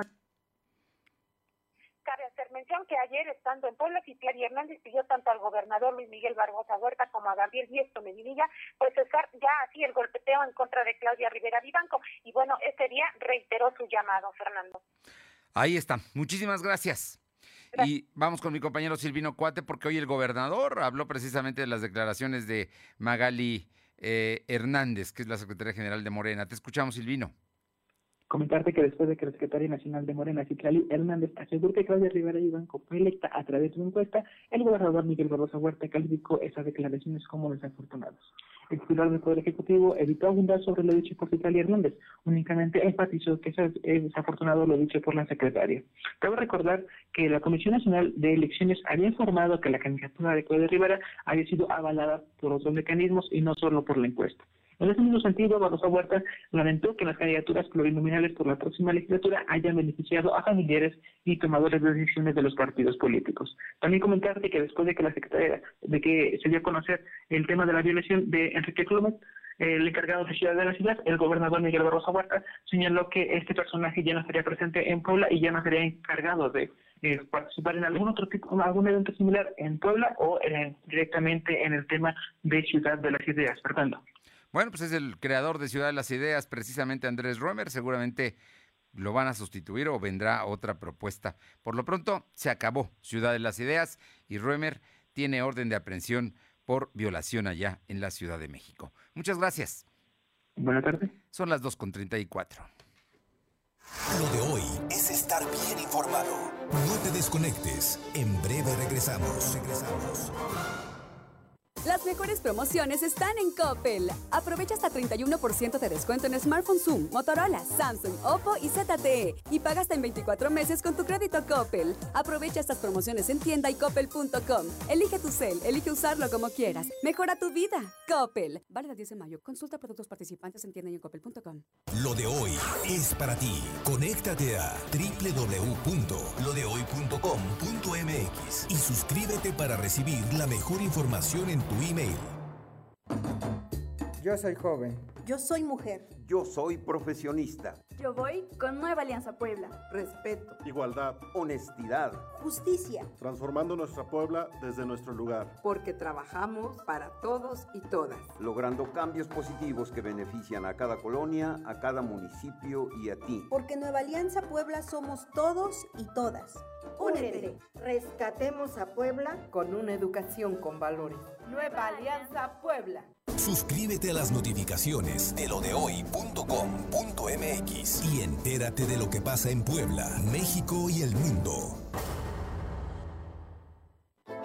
mención que ayer, estando en Puebla, Citlari Hernández pidió tanto al gobernador Luis Miguel Barbosa Huerta como a Gabriel Diesto Medinilla, pues cesar ya así el golpeteo en contra de Claudia Rivera Vivanco. Y bueno, ese día reiteró su llamado, Fernando. Ahí está. Muchísimas gracias. Y vamos con mi compañero Silvino Cuate, porque hoy el gobernador habló precisamente de las declaraciones de Magali eh, Hernández, que es la secretaria general de Morena. Te escuchamos, Silvino. Comentarte que después de que la secretaria nacional de Morena, Citlali Hernández, aseguró que Claudia Rivera Ibanco fue electa a través de una encuesta, el gobernador Miguel Barroso Huerta calificó esas declaraciones como desafortunadas. El titular del Poder Ejecutivo evitó abundar sobre lo dicho por Citlali Hernández, únicamente enfatizó que es desafortunado lo dicho por la secretaria. Cabe recordar que la Comisión Nacional de Elecciones había informado que la candidatura de Claudia Rivera había sido avalada por otros mecanismos y no solo por la encuesta. En ese mismo sentido, Barroso Huerta lamentó que las candidaturas plurinominales por la próxima legislatura hayan beneficiado a familiares y tomadores de decisiones de los partidos políticos. También comentarte que después de que la secretaria, de que se dio a conocer el tema de la violación de Enrique Clumet, el encargado de Ciudad de la Ciudad, el gobernador Miguel Barroso Huerta, señaló que este personaje ya no estaría presente en Puebla y ya no sería encargado de eh, participar en algún otro tipo, algún evento similar en Puebla o eh, directamente en el tema de Ciudad de las Ideas. Fernando. Bueno, pues es el creador de Ciudad de las Ideas, precisamente Andrés Romer. Seguramente lo van a sustituir o vendrá otra propuesta. Por lo pronto, se acabó Ciudad de las Ideas y Roemer tiene orden de aprehensión por violación allá en la Ciudad de México. Muchas gracias. Buenas tardes. Son las 2.34. Lo de hoy es estar bien informado. No te desconectes. En breve regresamos. Regresamos. Las mejores promociones están en Coppel. Aprovecha hasta 31% de descuento en smartphone Zoom, Motorola, Samsung, Oppo y ZTE. Y paga hasta en 24 meses con tu crédito Coppel. Aprovecha estas promociones en tienda y coppel.com. Elige tu cel, elige usarlo como quieras. Mejora tu vida. Coppel. Vale el 10 de mayo. Consulta productos participantes en tienda y en. Lo de hoy es para ti. Conéctate a www.lodehoy.com.mx y suscríbete para recibir la mejor información en tu email. Yo soy joven. Yo soy mujer. Yo soy profesionista. Yo voy con Nueva Alianza Puebla. Respeto. Igualdad. Honestidad. Justicia. Transformando nuestra Puebla desde nuestro lugar. Porque trabajamos para todos y todas. Logrando cambios positivos que benefician a cada colonia, a cada municipio y a ti. Porque Nueva Alianza Puebla somos todos y todas. Únete. Rescatemos a Puebla con una educación con valores. Nueva Alianza Puebla. Suscríbete a las notificaciones de lodehoy.com.mx y entérate de lo que pasa en Puebla, México y el mundo.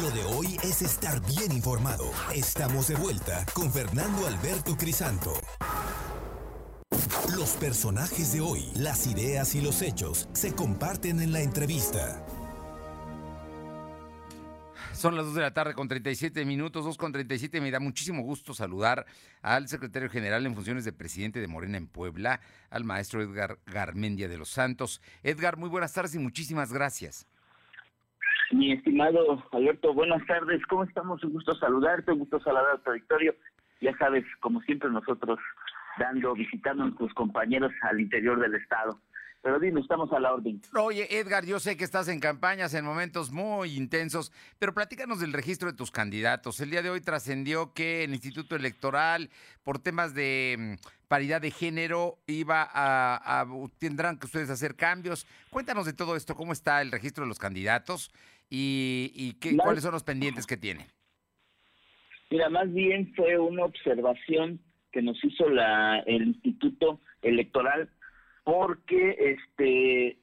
Lo de hoy es estar bien informado. Estamos de vuelta con Fernando Alberto Crisanto. Los personajes de hoy, las ideas y los hechos se comparten en la entrevista. Son las 2 de la tarde con 37 minutos, 2 con 37. Me da muchísimo gusto saludar al secretario general en funciones de presidente de Morena en Puebla, al maestro Edgar Garmendia de los Santos. Edgar, muy buenas tardes y muchísimas gracias. Mi estimado Alberto, buenas tardes. ¿Cómo estamos? Un gusto saludarte, un gusto saludar a tu auditorio. Ya sabes, como siempre nosotros dando, visitando a nuestros compañeros al interior del estado. Pero dime, estamos a la orden. Oye, Edgar, yo sé que estás en campañas en momentos muy intensos, pero platícanos del registro de tus candidatos. El día de hoy trascendió que el Instituto Electoral, por temas de mm, paridad de género, iba a, tendrán que ustedes hacer cambios. Cuéntanos de todo esto, cómo está el registro de los candidatos y, qué, cuáles son los pendientes que tienen. Mira, más bien fue una observación que nos hizo la, el Instituto Electoral porque este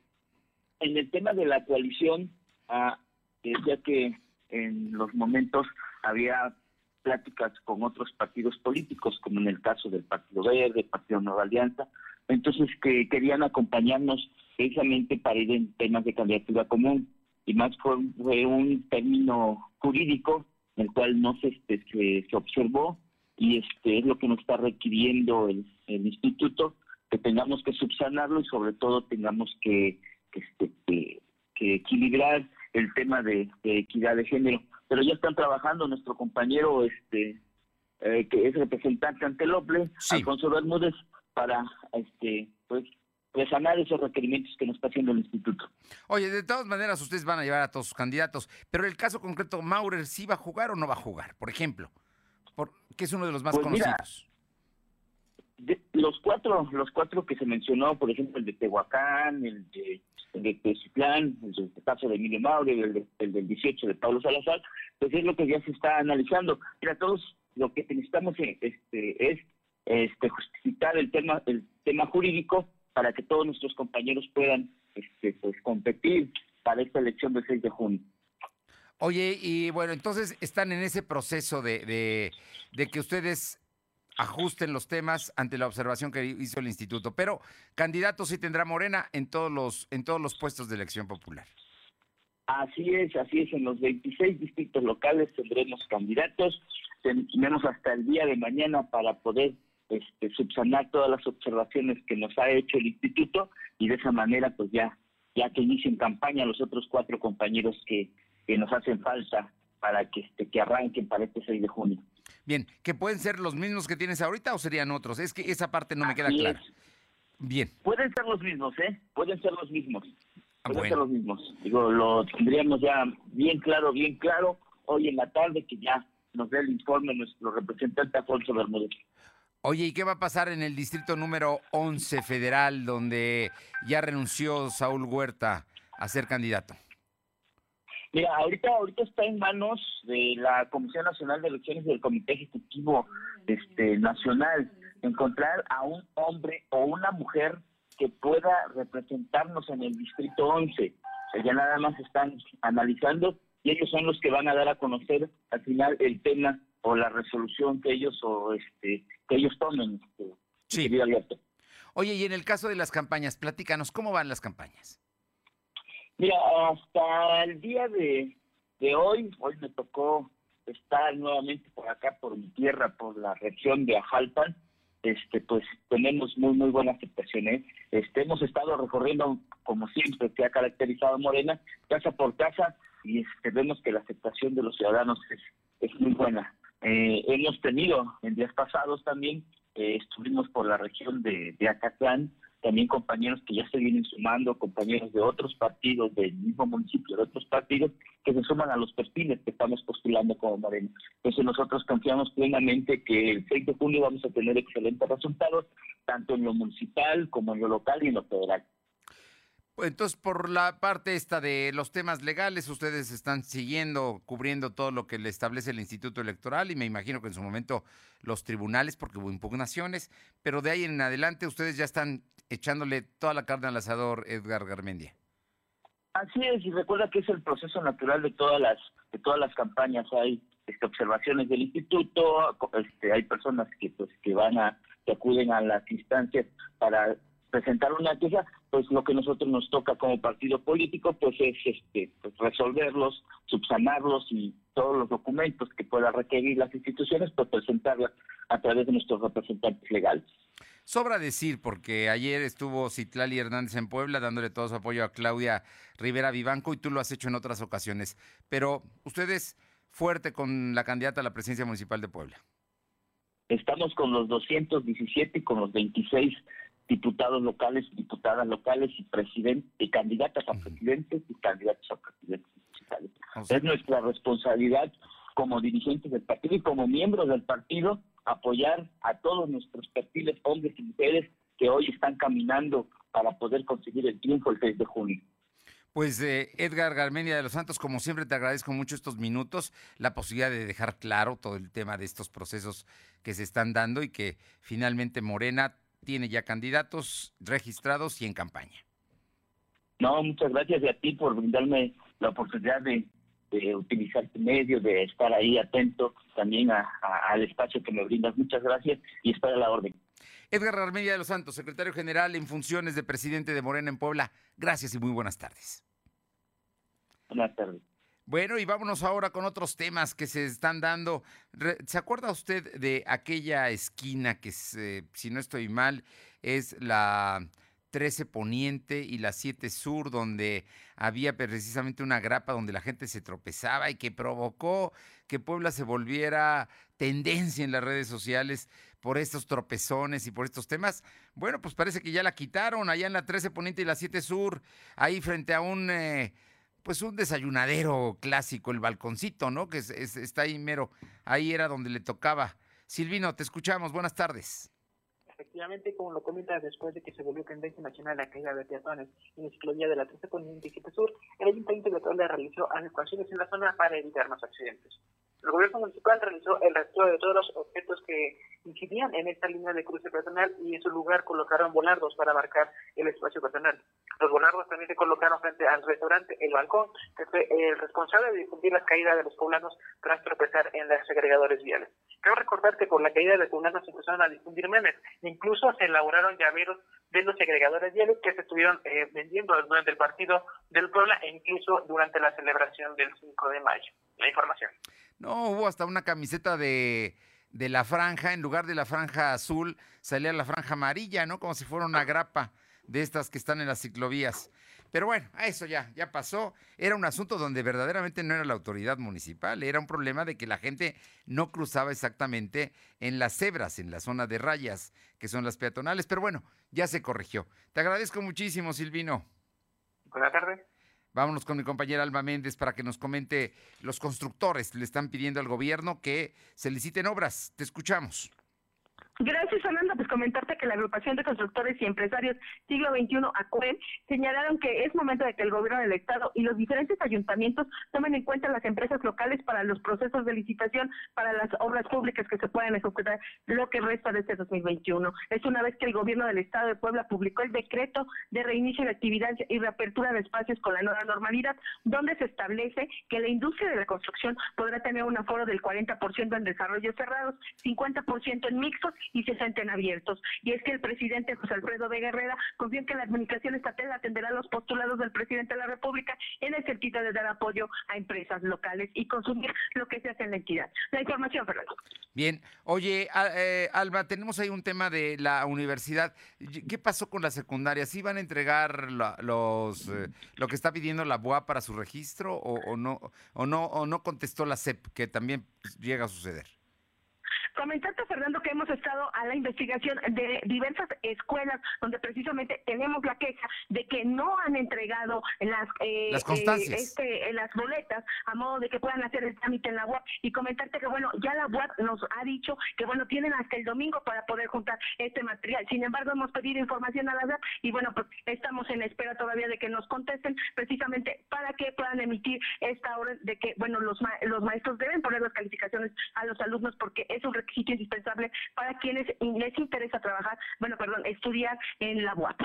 en el tema de la coalición, ah, eh, ya que en los momentos había pláticas con otros partidos políticos, como en el caso del Partido Verde, Partido Nueva Alianza, entonces que querían acompañarnos precisamente para ir en temas de candidatura común, y más fue, un término jurídico, el cual no se, este, se, observó, y este es lo que nos está requiriendo el instituto, que tengamos que subsanarlo y sobre todo tengamos que, este, que, equilibrar el tema de, equidad de género. Pero ya están trabajando nuestro compañero este eh, que es representante ante el OPLE, Alfonso Bermúdez, para este pues sanar esos requerimientos que nos está haciendo el instituto. Oye, de todas maneras ustedes van a llevar a todos sus candidatos, pero el caso concreto, Maurer, ¿sí va a jugar o no va a jugar? Por ejemplo, por, que es uno de los más pues conocidos los cuatro, los cuatro que se mencionó, por ejemplo, el de Tehuacán, el de, el de el de caso de Emilio Maure, el, el, del 18 de Pablo Salazar, pues es lo que ya se está analizando. Mira, todos lo que necesitamos este, es este, justificar el tema, el tema jurídico para que todos nuestros compañeros puedan este, pues, competir para esta elección del 6 de junio. Oye, y bueno, entonces están en ese proceso de, de, de que ustedes ajusten los temas ante la observación que hizo el instituto. Pero candidatos sí tendrá Morena en todos los, en todos los puestos de elección popular. Así es, así es. En los 26 distritos locales tendremos candidatos. Tenemos hasta el día de mañana para poder este, subsanar todas las observaciones que nos ha hecho el instituto y de esa manera, pues ya, ya que inicien campaña los otros cuatro compañeros que, que nos hacen falta para que, este, que arranquen para este 6 de junio. Bien, ¿que pueden ser los mismos que tienes ahorita o serían otros? Es que esa parte no me queda clara. Bien. Pueden ser los mismos, ¿eh? Pueden ser los mismos. Ah, pueden ser los mismos. Digo, lo tendríamos ya bien claro, bien claro hoy en la tarde que ya nos dé el informe nuestro representante Alfonso Bermúdez. Oye, ¿y qué va a pasar en el distrito número 11 federal donde ya renunció Saúl Huerta a ser candidato? Mira, ahorita, ahorita está en manos de la Comisión Nacional de Elecciones y del Comité Ejecutivo este, Nacional encontrar a un hombre o una mujer que pueda representarnos en el Distrito 11. O sea, ya nada más están analizando y ellos son los que van a dar a conocer al final el tema o la resolución que ellos o este que ellos tomen. Este, sí. Oye, y en el caso de las campañas, platícanos, ¿cómo van las campañas? Mira, hasta el día de, hoy, hoy me tocó estar nuevamente por acá, por mi tierra, por la región de Ajalpan, este, pues tenemos muy, muy buena aceptación. ¿eh? Este, hemos estado recorriendo, como siempre, que ha caracterizado Morena, casa por casa, y este, vemos que la aceptación de los ciudadanos es, es muy buena. Eh, hemos tenido en días pasados también, eh, estuvimos por la región de, de Acatlán, también compañeros que ya se vienen sumando, compañeros de otros partidos del mismo municipio, de otros partidos, que se suman a los perfiles que estamos postulando como Morena. Entonces nosotros confiamos plenamente que el 6 de junio vamos a tener excelentes resultados, tanto en lo municipal como en lo local y en lo federal. Entonces, por la parte esta de los temas legales, ustedes están siguiendo, cubriendo todo lo que le establece el Instituto Electoral y me imagino que en su momento los tribunales, porque hubo impugnaciones, pero de ahí en adelante ustedes ya están echándole toda la carne al asador, Edgar Garmendia. Así es, y recuerda que es el proceso natural de todas las de todas las campañas. Hay este, observaciones del instituto, este, hay personas que pues que van a que acuden a las instancias para presentar una queja, pues lo que nosotros nos toca como partido político pues es este pues resolverlos, subsanarlos y todos los documentos que pueda requerir las instituciones pues presentarlas a través de nuestros representantes legales. Sobra decir, porque ayer estuvo Citlali Hernández en Puebla dándole todo su apoyo a Claudia Rivera Vivanco y tú lo has hecho en otras ocasiones. Pero ustedes fuerte con la candidata a la presidencia municipal de Puebla. Estamos con los 217 y con los 26 diputados locales, diputadas locales y presidentes, y candidatas a presidentes y candidatos a presidentes municipales. es nuestra responsabilidad como dirigentes del partido y como miembros del partido apoyar a todos nuestros perfiles, hombres y mujeres, que hoy están caminando para poder conseguir el triunfo el 6 de junio. Pues eh, Edgar Garmendia de los Santos, como siempre te agradezco mucho estos minutos, la posibilidad de dejar claro todo el tema de estos procesos que se están dando y que finalmente Morena tiene ya candidatos registrados y en campaña. No, muchas gracias a ti por brindarme la oportunidad de, de utilizar tu medio, de estar ahí atento también al espacio que me brindas. Muchas gracias y espera la orden. Edgar Armedia de los Santos, secretario general en funciones de presidente de Morena en Puebla. Gracias y muy buenas tardes. Buenas tardes. Bueno, y vámonos ahora con otros temas que se están dando. ¿Se acuerda usted de aquella esquina que, si no estoy mal, es la 13 Poniente y la 7 Sur, donde había precisamente una grapa donde la gente se tropezaba y que provocó que Puebla se volviera tendencia en las redes sociales por estos tropezones y por estos temas. Bueno, pues parece que ya la quitaron allá en la 13 Poniente y la 7 Sur, ahí frente a un... Eh, pues un desayunadero clásico, el balconcito, ¿no? Que está ahí mero, ahí era donde le tocaba. Silvino, te escuchamos, buenas tardes efectivamente, como lo comenta, después de que se volvió tendencia nacional la caída de peatones en la ciclovía de la 13 Poniente y Sur, el Ayuntamiento de Puebla realizó adecuaciones en la zona para evitar más accidentes. El gobierno municipal realizó el rastreo de todos los objetos que incidían en esta línea de cruce peatonal y en su lugar colocaron volardos para marcar el espacio peatonal. Los volardos también se colocaron frente al restaurante El Balcón, que fue el responsable de difundir las caídas de los poblanos tras tropezar en los agregadores viales. Quiero recordar que por la caída de los poblanos se empezaron a difundir memes, incluso se elaboraron llaveros de los agregadores viales que se estuvieron eh, vendiendo durante el partido del Puebla e incluso durante la celebración del 5 de mayo. La información. No, hubo hasta una camiseta de, de la franja, en lugar de la franja azul, salía la franja amarilla, ¿no? Como si fuera una grapa de estas que están en las ciclovías. Pero bueno, a eso ya, ya pasó. Era un asunto donde verdaderamente no era la autoridad municipal, era un problema de que la gente no cruzaba exactamente en las cebras, en la zona de rayas, que son las peatonales. Pero bueno, ya se corrigió. Te agradezco muchísimo, Silvino. Buenas tardes. Vámonos con mi compañera Alba Méndez para que nos comente los constructores. Le están pidiendo al gobierno que se liciten obras. Te escuchamos. Gracias, Fernando. Pues comentarte que la agrupación de constructores y empresarios siglo XXI, ACUEN, señalaron que es momento de que el gobierno del Estado y los diferentes ayuntamientos tomen en cuenta las empresas locales para los procesos de licitación para las obras públicas que se puedan ejecutar lo que resta de este 2021. Es una vez que el gobierno del Estado de Puebla publicó el decreto de reinicio de actividad y reapertura de espacios con la nueva normalidad, donde se establece que la industria de la construcción podrá tener un aforo del 40% en desarrollos cerrados, 50% en mixtos y se sienten abiertos. Y es que el presidente José Alfredo Vega Herrera confía en que la administración estatal atenderá los postulados del presidente de la República en el sentido de dar apoyo a empresas locales y consumir lo que se hace en la entidad. La información, Fernando. Bien, oye, eh, Alba, tenemos ahí un tema de la universidad. ¿Qué pasó con la secundaria? ¿Sí van a entregar los eh, lo que está pidiendo la BUA para su registro o, o no o no o no contestó la CEP que también llega a suceder? Comentarte, Fernando, que hemos estado a la investigación de diversas escuelas donde precisamente tenemos la queja de que no han entregado las, eh, las, eh, este, las boletas a modo de que puedan hacer el trámite en la UAP y comentarte que, bueno, ya la UAP nos ha dicho que, bueno, tienen hasta el domingo para poder juntar este material. Sin embargo, hemos pedido información a la UAP y, bueno, pues estamos en espera todavía de que nos contesten precisamente para que puedan emitir esta orden de que, bueno, los, los maestros deben poner las calificaciones a los alumnos porque es un requisito indispensable para quienes les interesa trabajar, bueno, perdón, estudiar en la UAP.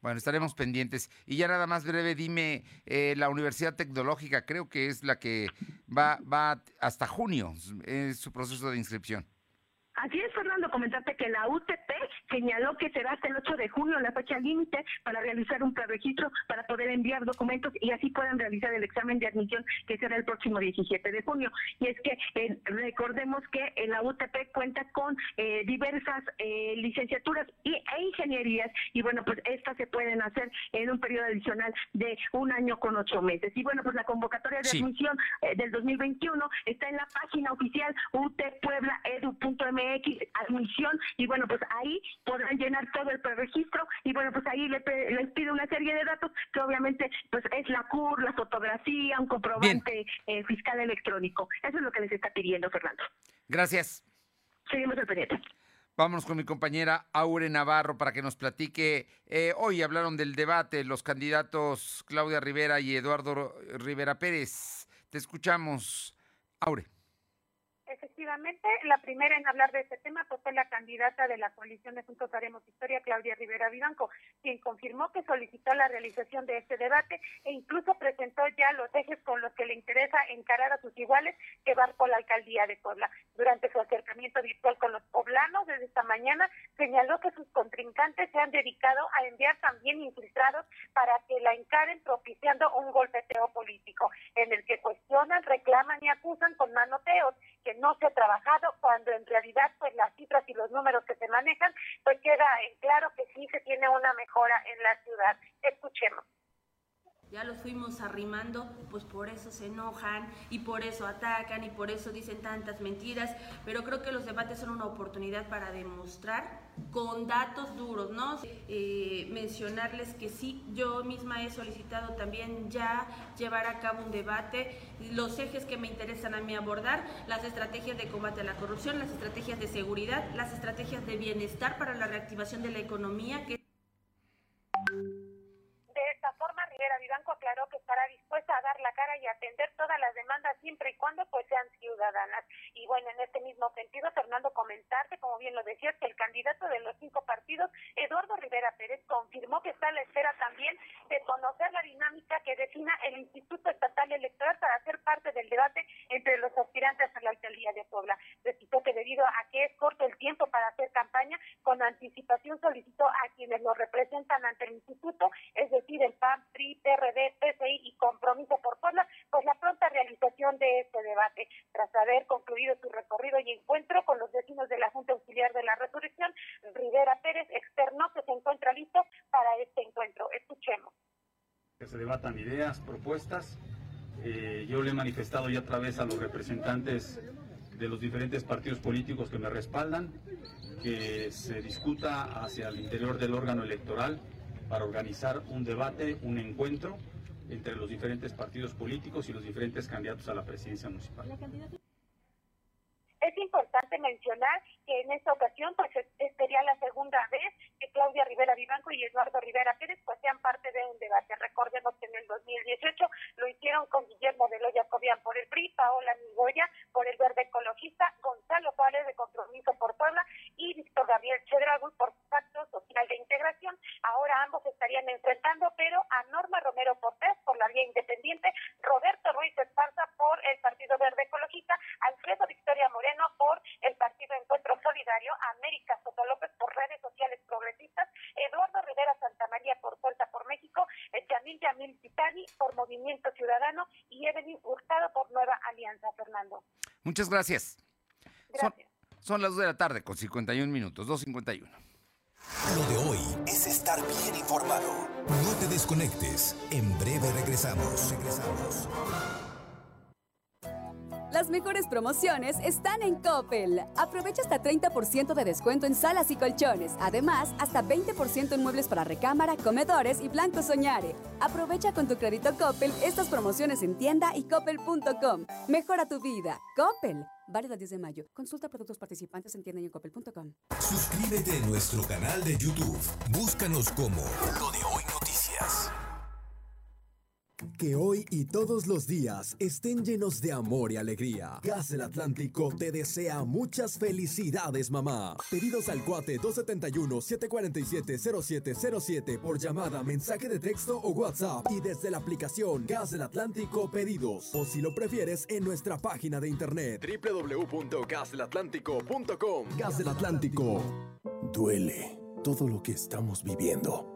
Bueno, estaremos pendientes. Y ya nada más breve, dime, eh, la Universidad Tecnológica creo que es la que va, va hasta junio, es su proceso de inscripción. Así es, Fernando, comentarte que la UTP señaló que será hasta el 8 de junio la fecha límite para realizar un preregistro para poder enviar documentos y así puedan realizar el examen de admisión que será el próximo 17 de junio. Y es que eh, recordemos que la UTP cuenta con eh, diversas eh, licenciaturas y, e ingenierías y bueno, pues estas se pueden hacer en un periodo adicional de un año con ocho meses. Y bueno, pues la convocatoria de admisión del 2021 está en la página oficial utpueblaedu.mx Admisión y bueno, pues ahí podrán llenar todo el preregistro y bueno, pues ahí les, pide una serie de datos que obviamente pues es la CUR, la fotografía, un comprobante eh, fiscal electrónico. Eso es lo que les está pidiendo, Fernando. Gracias. Seguimos el pendiente. Vámonos con mi compañera Aure Navarro para que nos platique. Eh, hoy hablaron del debate los candidatos Claudia Rivera y Eduardo Rivera Pérez. Te escuchamos, Aure. Efectivamente, la primera en hablar de este tema fue la candidata de la coalición de Juntos Haremos Historia, Claudia Rivera Vivanco, quien confirmó que solicitó la realización de este debate e incluso presentó ya los ejes con los que le interesa encarar a sus iguales que van por la alcaldía de Puebla. Durante su acercamiento virtual con los poblanos desde esta mañana, señaló que sus contrincantes se han dedicado a enviar también infiltrados para que la encaren propiciando un golpeteo político, en el que cuestionan, reclaman y acusan con manoteos que no se ha trabajado, cuando en realidad pues las cifras y los números que se manejan, pues queda en claro que sí se tiene una mejora en la ciudad. Escuchemos ya los fuimos arrimando, pues por eso se enojan y por eso atacan y por eso dicen tantas mentiras, pero creo que los debates son una oportunidad para demostrar con datos duros, ¿no? Eh, mencionarles que sí, yo misma he solicitado también ya llevar a cabo un debate, los ejes que me interesan a mí abordar, las estrategias de combate a la corrupción, las estrategias de seguridad, las estrategias de bienestar para la reactivación de la economía. Que Vivanco aclaró que estará dispuesta a dar la cara y atender todas las demandas siempre y cuando pues sean ciudadanas. Y bueno, en este mismo sentido, Fernando, comentarte, como bien lo decías, que el candidato de los cinco partidos, Eduardo Rivera Pérez, confirmó que está a la espera también de conocer la dinámica que defina el Instituto Estatal Electoral para ser parte del debate entre los aspirantes a la alcaldía de Puebla. Repito que debido a que es corto el tiempo para hacer campaña, con anticipación solicitó a quienes lo representan ante el instituto, es decir, el PAN, PRI, PRD, PCI y Compromiso por Puebla, pues la pronta realización de este debate. Tras haber concluido su recorrido y encuentro con los vecinos de la Junta Auxiliar de la Resurrección, Rivera Pérez externó que se encuentra listo para este encuentro. Escuchemos. Que se debatan ideas, propuestas. Eh, yo le he manifestado ya otra vez a los representantes de los diferentes partidos políticos que me respaldan, que se discuta hacia el interior del órgano electoral para organizar un debate, un encuentro entre los diferentes partidos políticos y los diferentes candidatos a la presidencia municipal. Es importante mencionar que en esta ocasión pues sería la segunda vez Claudia Rivera Vivanco y Eduardo Rivera Pérez pues sean parte de un debate. Recordemos que en el 2018 lo hicieron con Guillermo de Loya Cobian por el PRI, Paola Migoya por el Verde Ecologista, Gonzalo Juárez de Compromiso por Puebla y Víctor Gabriel Chedragui por Pacto Social de Integración. Ahora ambos estarían enfrentando, pero a Norma Romero Cortés por la vía independiente, Roberto Ruiz Esparza por el Partido Verde Ecologista, Alfredo Victoria Moreno por el Partido Encuentro Solidario, América Soto López por redes sociales progresistas, Eduardo Rivera Santamaría por Fuerza por México, Yamil Yamil Titani por Movimiento Ciudadano y Evelyn Hurtado por Nueva Alianza, Fernando. Muchas gracias. Gracias. Son, son las 2 de la tarde con 51 minutos, 2.51. Lo de hoy es estar bien informado. No te desconectes. En breve regresamos. Regresamos. Las mejores promociones están en Coppel. Aprovecha hasta 30% de descuento en salas y colchones. Además, hasta 20% en muebles para recámara, comedores y Blanco Soñare. Aprovecha con tu crédito Coppel estas promociones en tienda y coppel.com. Mejora tu vida. Coppel. Válido el 10 de mayo. Consulta productos participantes en tienda y en coppel.com. Suscríbete a nuestro canal de YouTube. Búscanos como Lo de Hoy Noticias. Que hoy y todos los días estén llenos de amor y alegría. Gas del Atlántico te desea muchas felicidades, mamá. Pedidos al cuate 271-747-0707 por llamada, mensaje de texto o WhatsApp y desde la aplicación Gas del Atlántico Pedidos. O si lo prefieres, en nuestra página de internet www.gasdelatlántico.com. Gas del Atlántico. Duele todo lo que estamos viviendo.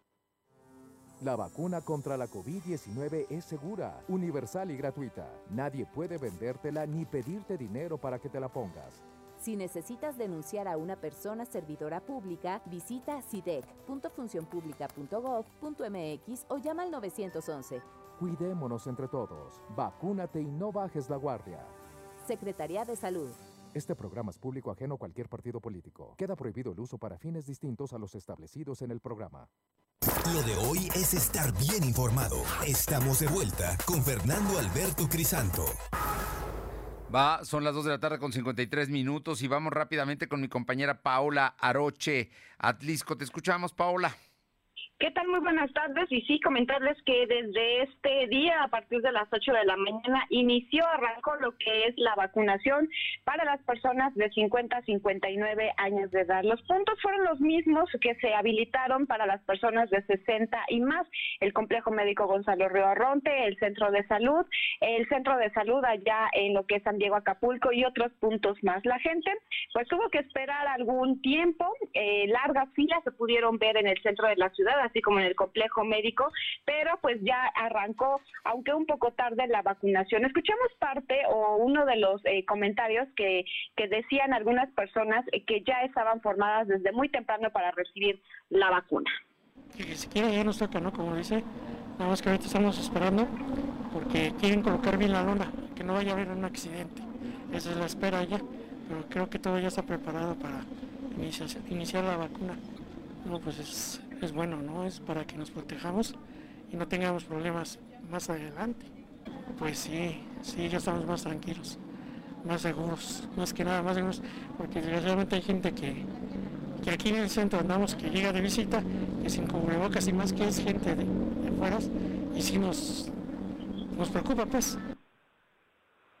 La vacuna contra la COVID-19 es segura, universal y gratuita. Nadie puede vendértela ni pedirte dinero para que te la pongas. Si necesitas denunciar a una persona servidora pública, visita sidec.funcionpublica.gov.mx o llama al 911. Cuidémonos entre todos. Vacúnate y no bajes la guardia. Secretaría de Salud. Este programa es público ajeno a cualquier partido político. Queda prohibido el uso para fines distintos a los establecidos en el programa. Lo de hoy es estar bien informado. Estamos de vuelta con Fernando Alberto Crisanto. Va, son las 2 de la tarde con 53 minutos y vamos rápidamente con mi compañera Paola Aroche Atlisco. Te escuchamos, Paola. ¿Qué tal? Muy buenas tardes. Y sí, comentarles que desde este día, a partir de las 8 de la mañana, inició, arrancó lo que es la vacunación para las personas de 50 a 59 años de edad. Los puntos fueron los mismos que se habilitaron para las personas de 60 y más. El Complejo Médico Gonzalo Río Arronte, el Centro de Salud, el Centro de Salud allá en lo que es San Diego Acapulco y otros puntos más. La gente pues tuvo que esperar algún tiempo, eh, largas filas se pudieron ver en el centro de la ciudad, así como en el complejo médico, pero pues ya arrancó, aunque un poco tarde, la vacunación. Escuchamos parte o uno de los eh, comentarios que, que decían algunas personas eh, que ya estaban formadas desde muy temprano para recibir la vacuna. Que si quiere ya nos toca, ¿no? Como dice, nada más que ahorita estamos esperando porque quieren colocar bien la lona, que no vaya a haber un accidente. Esa es la espera ya, pero creo que todo ya está preparado para iniciar, iniciar la vacuna. No, pues es, es bueno, ¿no? Es para que nos protejamos y no tengamos problemas más adelante. Pues sí, sí, ya estamos más tranquilos. más seguros, más que nada más seguros, porque desgraciadamente hay gente que, que aquí en el centro andamos que llega de visita, que sin cubrebocas y más que es gente de, de afuera, y sí nos, nos preocupa pues.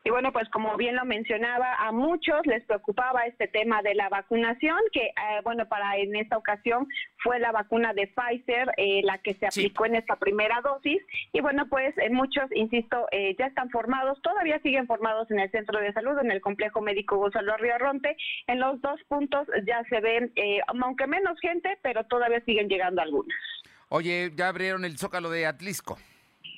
Y bueno, pues como bien lo mencionaba, a muchos les preocupaba este tema de la vacunación, que eh, bueno, para en esta ocasión fue la vacuna de Pfizer eh, la que se aplicó en esta primera dosis. Y bueno, pues eh, muchos, insisto, eh, ya están formados, todavía siguen formados en el centro de salud, en el complejo médico Gonzalo Ronte. En los dos puntos ya se ven, eh, aunque menos gente, pero todavía siguen llegando algunas. Oye, ya abrieron el Zócalo de Atlisco.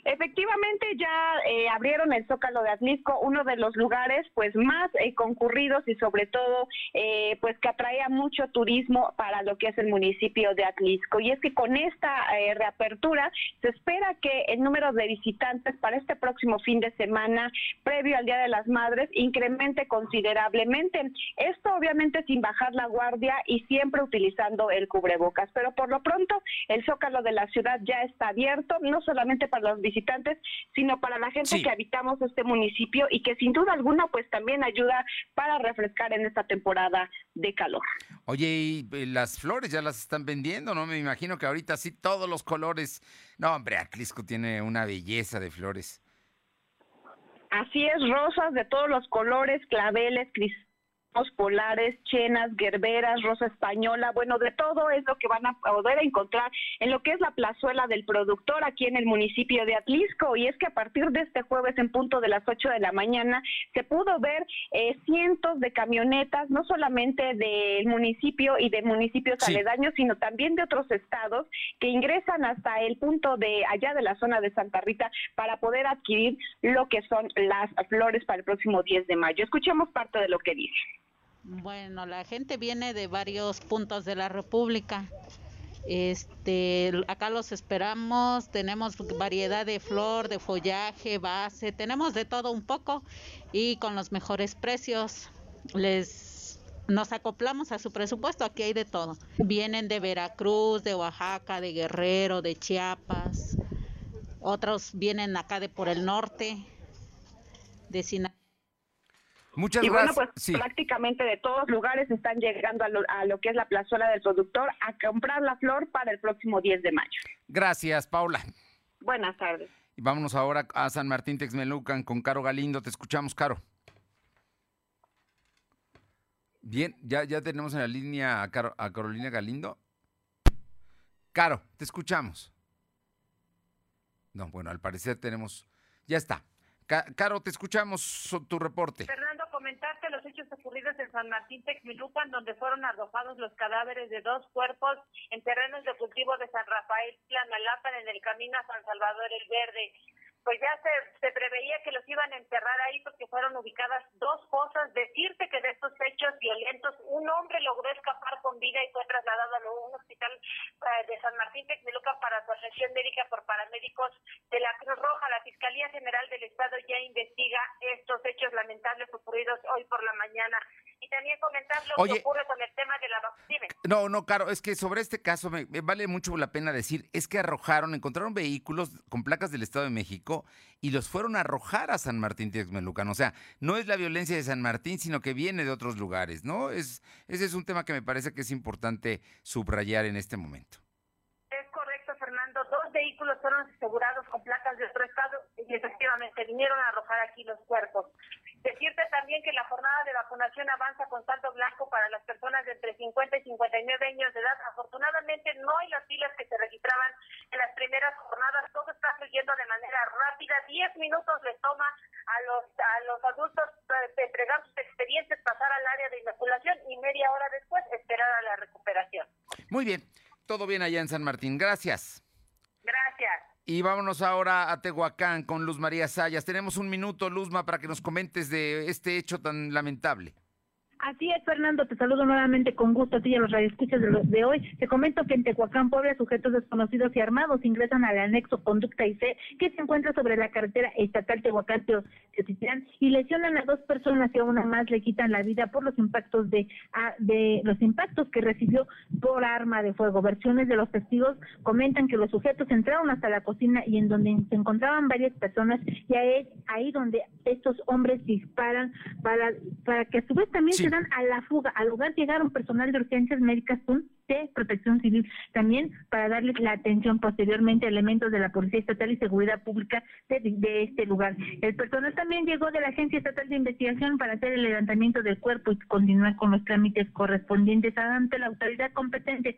Efectivamente, ya eh, abrieron el Zócalo de Atlisco, uno de los lugares pues más eh, concurridos y sobre todo eh, pues que atrae a mucho turismo para lo que es el municipio de Atlisco. Y es que con esta eh, reapertura se espera que el número de visitantes para este próximo fin de semana, previo al Día de las Madres, incremente considerablemente. Esto obviamente sin bajar la guardia y siempre utilizando el cubrebocas. Pero por lo pronto el Zócalo de la ciudad ya está abierto, no solamente para los visitantes, sino para la gente Sí. que habitamos este municipio y que sin duda alguna pues también ayuda para refrescar en esta temporada de calor. Oye, y eh, las flores ya las están vendiendo, ¿no? Me imagino que ahorita sí todos los colores. No, hombre, Atlisco tiene una belleza de flores. Así es, rosas de todos los colores, claveles, cristales polares, chenas, gerberas, rosa española, bueno, de todo es lo que van a poder encontrar en lo que es la plazuela del productor aquí en el municipio de Atlisco. Y es que a partir de este jueves en punto de las 8 de la mañana se pudo ver eh, cientos de camionetas, no solamente del municipio y de municipios Sí. aledaños, sino también de otros estados que ingresan hasta el punto de allá de la zona de Santa Rita para poder adquirir lo que son las flores para el próximo 10 de mayo. Escuchemos parte de lo que dice. Bueno, la gente viene de varios puntos de la República. Este, acá los esperamos, tenemos variedad de flor, de follaje, base, tenemos de todo un poco y con los mejores precios. Les nos acoplamos a su presupuesto, aquí hay de todo. Vienen de Veracruz, de Oaxaca, de Guerrero, de Chiapas. Otros vienen acá de por el norte, de Sinaloa. Muchas y bueno, gracias. pues Sí. prácticamente de todos lugares están llegando a lo, a lo que es la plazuela del productor a comprar la flor para el próximo 10 de mayo. Gracias, Paula. Buenas tardes. Y vámonos ahora a San Martín Texmelucan con Caro Galindo. Te escuchamos, Caro. Bien, ya, ya tenemos en la línea a, Caro- a Carolina Galindo. Caro, te escuchamos. No, bueno, al parecer tenemos. Ya está. Ca- Caro, te escuchamos tu reporte. Fernando, comentarte los hechos ocurridos en San Martín Texmilucan, donde fueron arrojados los cadáveres de dos cuerpos en terrenos de cultivo de San Rafael Tlanalapan en el camino a San Salvador el Verde. Pues ya se, se preveía que los iban a enterrar ahí porque fueron ubicadas dos fosas. Decirte que de estos hechos violentos, un hombre logró escapar con vida y fue trasladado a un hospital eh, de San Martín Texmelucan para su atención médica por paramédicos de la Cruz Roja. La Fiscalía General del Estado ya investiga estos hechos lamentables ocurridos hoy por la mañana. Y también comentar lo Oye. que ocurre con el tema de la vacuna. No, no, Caro, es que sobre este caso me, me vale mucho la pena decir, es que arrojaron, encontraron vehículos con placas del Estado de México y los fueron a arrojar a San Martín Texmelucan. O sea, no es la violencia de San Martín, sino que viene de otros lugares, ¿no? Es, ese es un tema que me parece que es importante subrayar en este momento. Es correcto, Fernando. Dos vehículos fueron asegurados con placas de otro estado y efectivamente vinieron a arrojar aquí los cuerpos. Decirte también que la jornada de vacunación avanza con saldo blanco para las personas de entre 50 y 59 años de edad. Afortunadamente no hay las filas que se registraban en las primeras jornadas. Todo está fluyendo de manera rápida. Diez minutos les toma a los, a los adultos eh, entregar sus expedientes, pasar al área de inoculación y media hora después esperar a la recuperación. Muy bien, todo bien allá en San Martín, gracias. Gracias. Y vámonos ahora a Tehuacán con Luz María Sayas. Tenemos un minuto, Luzma, para que nos comentes de este hecho tan lamentable. Así es, Fernando, te saludo nuevamente con gusto a ti y a los radioescuchas de, de hoy. Te comento que en Tehuacán, Puebla, sujetos desconocidos y armados ingresan al anexo Conducta IC, que se encuentra sobre la carretera estatal Tehuacán-Teotitlán, y lesionan a dos personas y a una más le quitan la vida por los impactos de, los impactos que recibió por arma de fuego. Versiones de los testigos comentan que los sujetos entraron hasta la cocina y en donde se encontraban varias personas y ahí, ahí donde estos hombres disparan para, que a su vez también se a la fuga. Al lugar llegaron personal de urgencias médicas de protección civil, también para darles la atención posteriormente a elementos de la Policía Estatal y Seguridad Pública de, este lugar. El personal también llegó de la Agencia Estatal de Investigación para hacer el levantamiento del cuerpo y continuar con los trámites correspondientes ante la autoridad competente.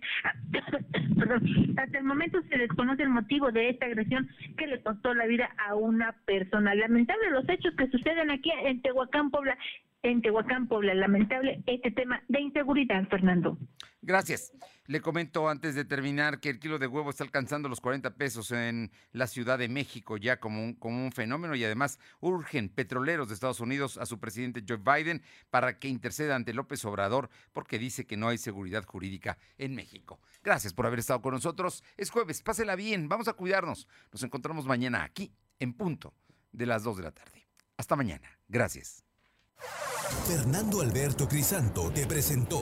Hasta el momento se desconoce el motivo de esta agresión que le costó la vida a una persona. Lamentable los hechos que suceden aquí en Tehuacán, Puebla en Tehuacán, Puebla. Lamentable este tema de inseguridad, Fernando. Gracias. Le comento antes de terminar que el kilo de huevo está alcanzando los 40 pesos en la Ciudad de México ya como un, como un fenómeno y además urgen petroleros de Estados Unidos a su presidente Joe Biden para que interceda ante López Obrador porque dice que no hay seguridad jurídica en México. Gracias por haber estado con nosotros. Es jueves, pásela bien, vamos a cuidarnos. Nos encontramos mañana aquí en punto de las 2 de la tarde. Hasta mañana. Gracias. Fernando Alberto Crisanto te presentó